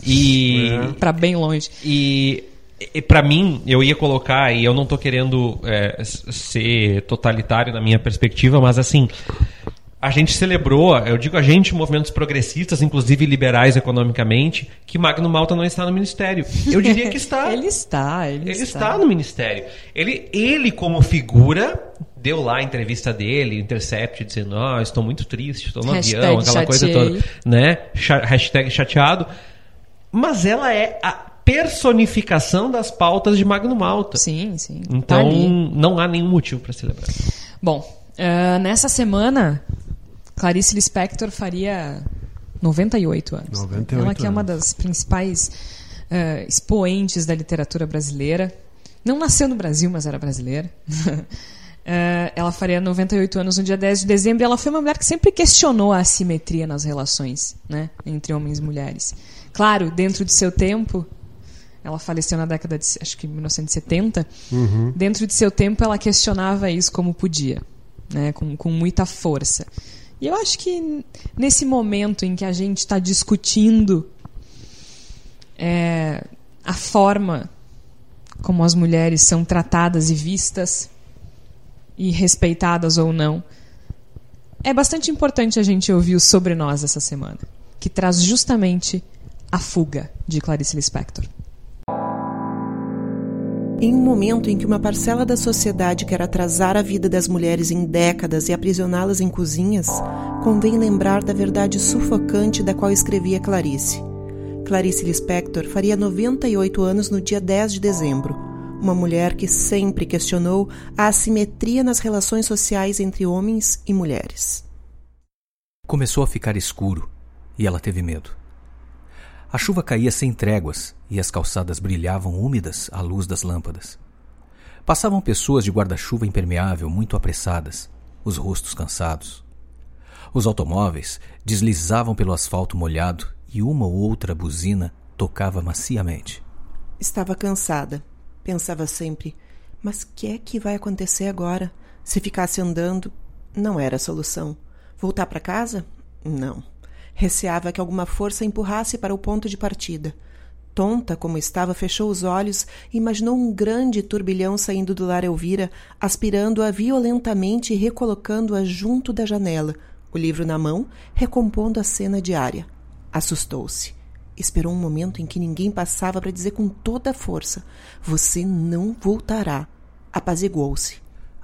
E, pra bem longe. e, e para mim, eu ia colocar, e eu não tô querendo é, ser totalitário na minha perspectiva, mas assim, a gente celebrou, eu digo a gente, movimentos progressistas, inclusive liberais economicamente, que Magno Malta não está no ministério. Eu diria que está. *laughs* Ele está, ele, Ele está no ministério. Ele, ele como figura, deu lá a entrevista dele, Intercept, dizendo, ah, estou muito triste, estou no Hashtag avião, aquela coisa chateei. toda, né? Hashtag chateado. Mas ela é a personificação das pautas de Magno Malta. Sim, sim. tá Então, ali. não há nenhum motivo para celebrar. Bom, ah, nessa semana, Clarice Lispector faria 98 anos. 98 Ela que é uma das principais ah, expoentes da literatura brasileira. Não nasceu no Brasil, mas era brasileira. Ah, *laughs* ela faria 98 anos no dia 10 de dezembro e ela foi uma mulher que sempre questionou a assimetria nas relações né, entre homens e mulheres. Claro, dentro de seu tempo, ela faleceu na década de, acho que 1970. Dentro de seu tempo, ela questionava isso como podia, né, com, com muita força. E eu acho que nesse momento em que a gente está discutindo é, a forma como as mulheres são tratadas e vistas, e respeitadas ou não, é bastante importante a gente ouvir o Sobre Nós essa semana, que traz justamente a fuga de Clarice Lispector. Em um momento em que uma parcela da sociedade quer atrasar a vida das mulheres em décadas e aprisioná-las em cozinhas, convém lembrar da verdade sufocante da qual escrevia Clarice. Clarice Lispector faria 98 anos no dia 10 de dezembro. Uma mulher que sempre questionou a assimetria nas relações sociais entre homens e mulheres. Começou a ficar escuro e ela teve medo. A chuva caía sem tréguas e as calçadas brilhavam úmidas à luz das lâmpadas. Passavam pessoas de guarda-chuva impermeável muito apressadas, os rostos cansados. Os automóveis deslizavam pelo asfalto molhado e uma ou outra buzina tocava maciamente. Estava cansada. Pensava sempre: mas que é que vai acontecer agora? Se ficasse andando, não era a solução. Voltar para casa? Não. Receava que alguma força empurrasse para o ponto de partida. Tonta como estava, fechou os olhos e imaginou um grande turbilhão saindo do lar Elvira, aspirando-a violentamente e recolocando-a junto da janela, o livro na mão, recompondo a cena diária. Assustou-se. Esperou um momento em que ninguém passava para dizer com toda a força: Você não voltará. Apaziguou-se.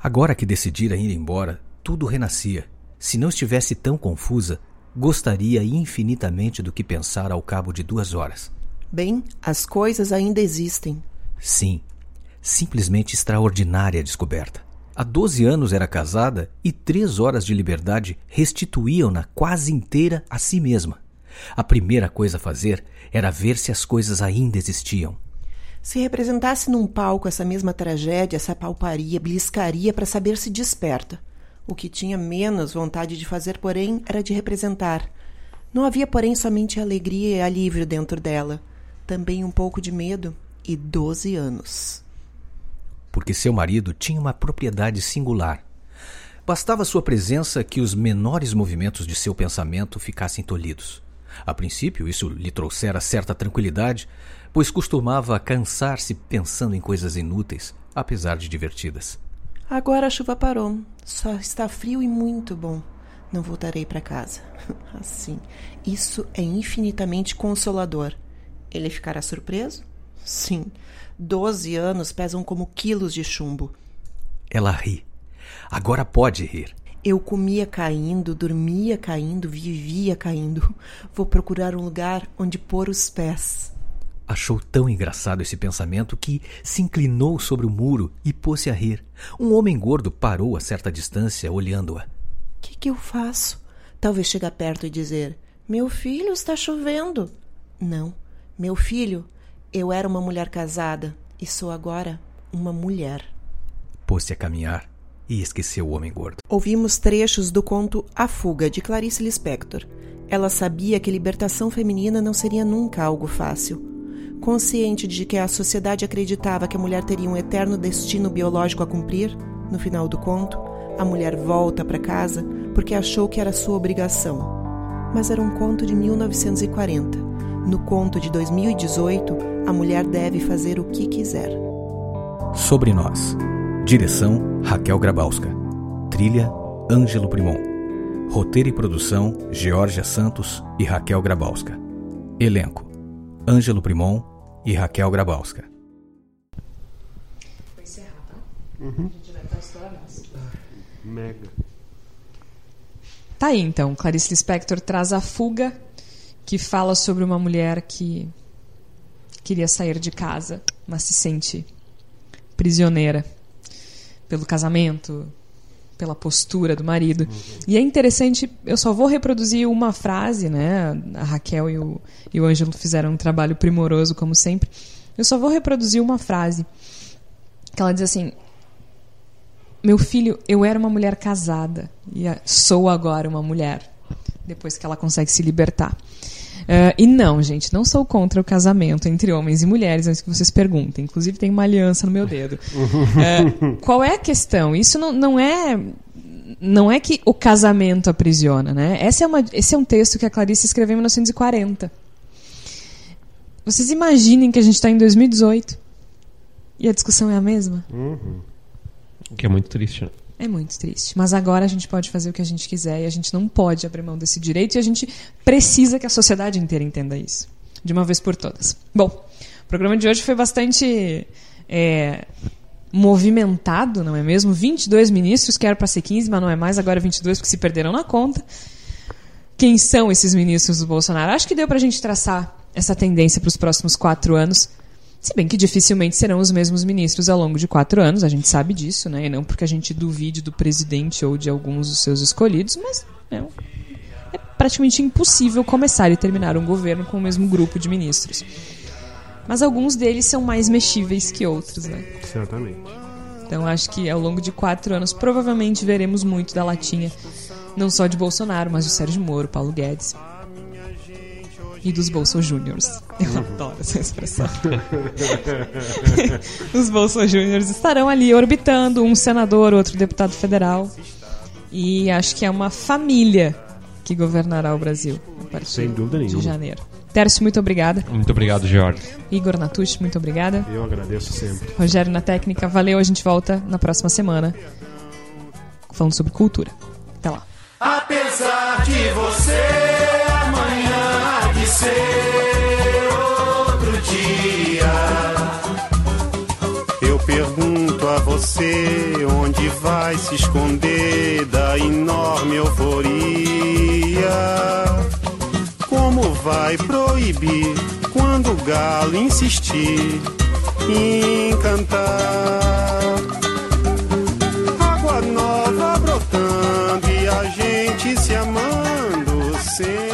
Agora que decidira ir embora, tudo renascia. Se não estivesse tão confusa, gostaria infinitamente do que pensara ao cabo de duas horas. Bem, as coisas ainda existem. Sim, simplesmente extraordinária a descoberta. Há 12 anos era casada e três horas de liberdade restituíam-na quase inteira a si mesma. A primeira coisa a fazer era ver se as coisas ainda existiam. Se representasse num palco essa mesma tragédia, se apalparia, beliscaria para saber se desperta. O que tinha menos vontade de fazer, porém, era de representar. Não havia, porém, somente alegria e alívio dentro dela. Também um pouco de medo e doze anos porque seu marido tinha uma propriedade singular. Bastava sua presença que os menores movimentos de seu pensamento ficassem tolhidos. A princípio, isso lhe trouxera certa tranquilidade, pois costumava cansar-se pensando em coisas inúteis, apesar de divertidas. Agora a chuva parou. Só está frio e muito bom. Não voltarei para casa. *laughs* Assim, isso é infinitamente consolador. Ele ficará surpreso? Sim. Doze anos pesam como quilos de chumbo. Ela ri. Agora pode rir. Eu comia caindo, dormia caindo, vivia caindo. Vou procurar um lugar onde pôr os pés. Achou tão engraçado esse pensamento que se inclinou sobre o muro e pôs-se a rir. Um homem gordo parou a certa distância, olhando-a. O que, que eu faço? Talvez chegar perto e dizer: Meu filho, está chovendo. Não, meu filho, eu era uma mulher casada e sou agora uma mulher. Pôs-se a caminhar e esqueceu o homem gordo. Ouvimos trechos do conto A Fuga, de Clarice Lispector. Ela sabia que libertação feminina não seria nunca algo fácil. Consciente de que a sociedade acreditava que a mulher teria um eterno destino biológico a cumprir, no final do conto, a mulher volta para casa porque achou que era sua obrigação. Mas era um conto de 1940. No conto de 2018, a mulher deve fazer o que quiser. Sobre nós. Direção: Raquel Grabowska. Trilha: Ângelo Primon. Roteiro e produção: Georgia Santos e Raquel Grabowska. Elenco: Ângelo Primon e Raquel Grabowska. Vou encerrar, tá? Uhum. A gente vai estar estourando. Mega. Tá aí então, Clarice Lispector traz a fuga, que fala sobre uma mulher que queria sair de casa, mas se sente prisioneira pelo casamento, pela postura do marido. Uhum. E é interessante, eu só vou reproduzir uma frase, né? A Raquel e o, e o Ângelo fizeram um trabalho primoroso, como sempre. Eu só vou reproduzir uma frase. Que ela diz assim: Meu filho, eu era uma mulher casada e sou agora uma mulher. Depois que ela consegue se libertar. Uh, e não, gente, não sou contra o casamento entre homens e mulheres, antes que vocês perguntem. Inclusive, tem uma aliança no meu dedo. Uh, *laughs* qual é a questão? Isso não, não é não é que o casamento aprisiona, né? Esse é, uma, esse é um texto que a Clarice escreveu em 1940. Vocês imaginem que a gente está em 2018 e a discussão é a mesma? Uhum. O que é muito triste, né? É muito triste. Mas agora a gente pode fazer o que a gente quiser e a gente não pode abrir mão desse direito e a gente precisa que a sociedade inteira entenda isso. De uma vez por todas. Bom, o programa de hoje foi bastante é, movimentado, não é mesmo? 22 ministros, que era para ser 15, mas não é mais, agora 22 porque se perderam na conta. Quem são esses ministros do Bolsonaro? Acho que deu para a gente traçar essa tendência para os próximos quatro anos. Se bem que dificilmente serão os mesmos ministros ao longo de quatro anos, a gente sabe disso, né? E não porque a gente duvide do presidente ou de alguns dos seus escolhidos, mas né, é praticamente impossível começar e terminar um governo com o mesmo grupo de ministros. Mas alguns deles são mais mexíveis que outros, né? Certamente. Então acho que ao longo de quatro anos provavelmente veremos muito da latinha, não só de Bolsonaro, mas do Sérgio Moro, Paulo Guedes e dos Bolso Júniors. Eu uhum. adoro essa expressão. *laughs* Os Bolso Júniors estarão ali orbitando, um senador, outro deputado federal. E acho que é uma família que governará o Brasil a partir Sem dúvida de janeiro. Tércio, muito obrigada. Muito obrigado, Jorge. Igor Natucci, muito obrigada. Eu agradeço sempre. Rogério na técnica, valeu. A gente volta na próxima semana falando sobre cultura. Até lá. Apesar de você ser outro dia. Eu pergunto a você onde vai se esconder da enorme euforia. Como vai proibir quando o galo insistir em cantar? Água nova brotando e a gente se amando sempre.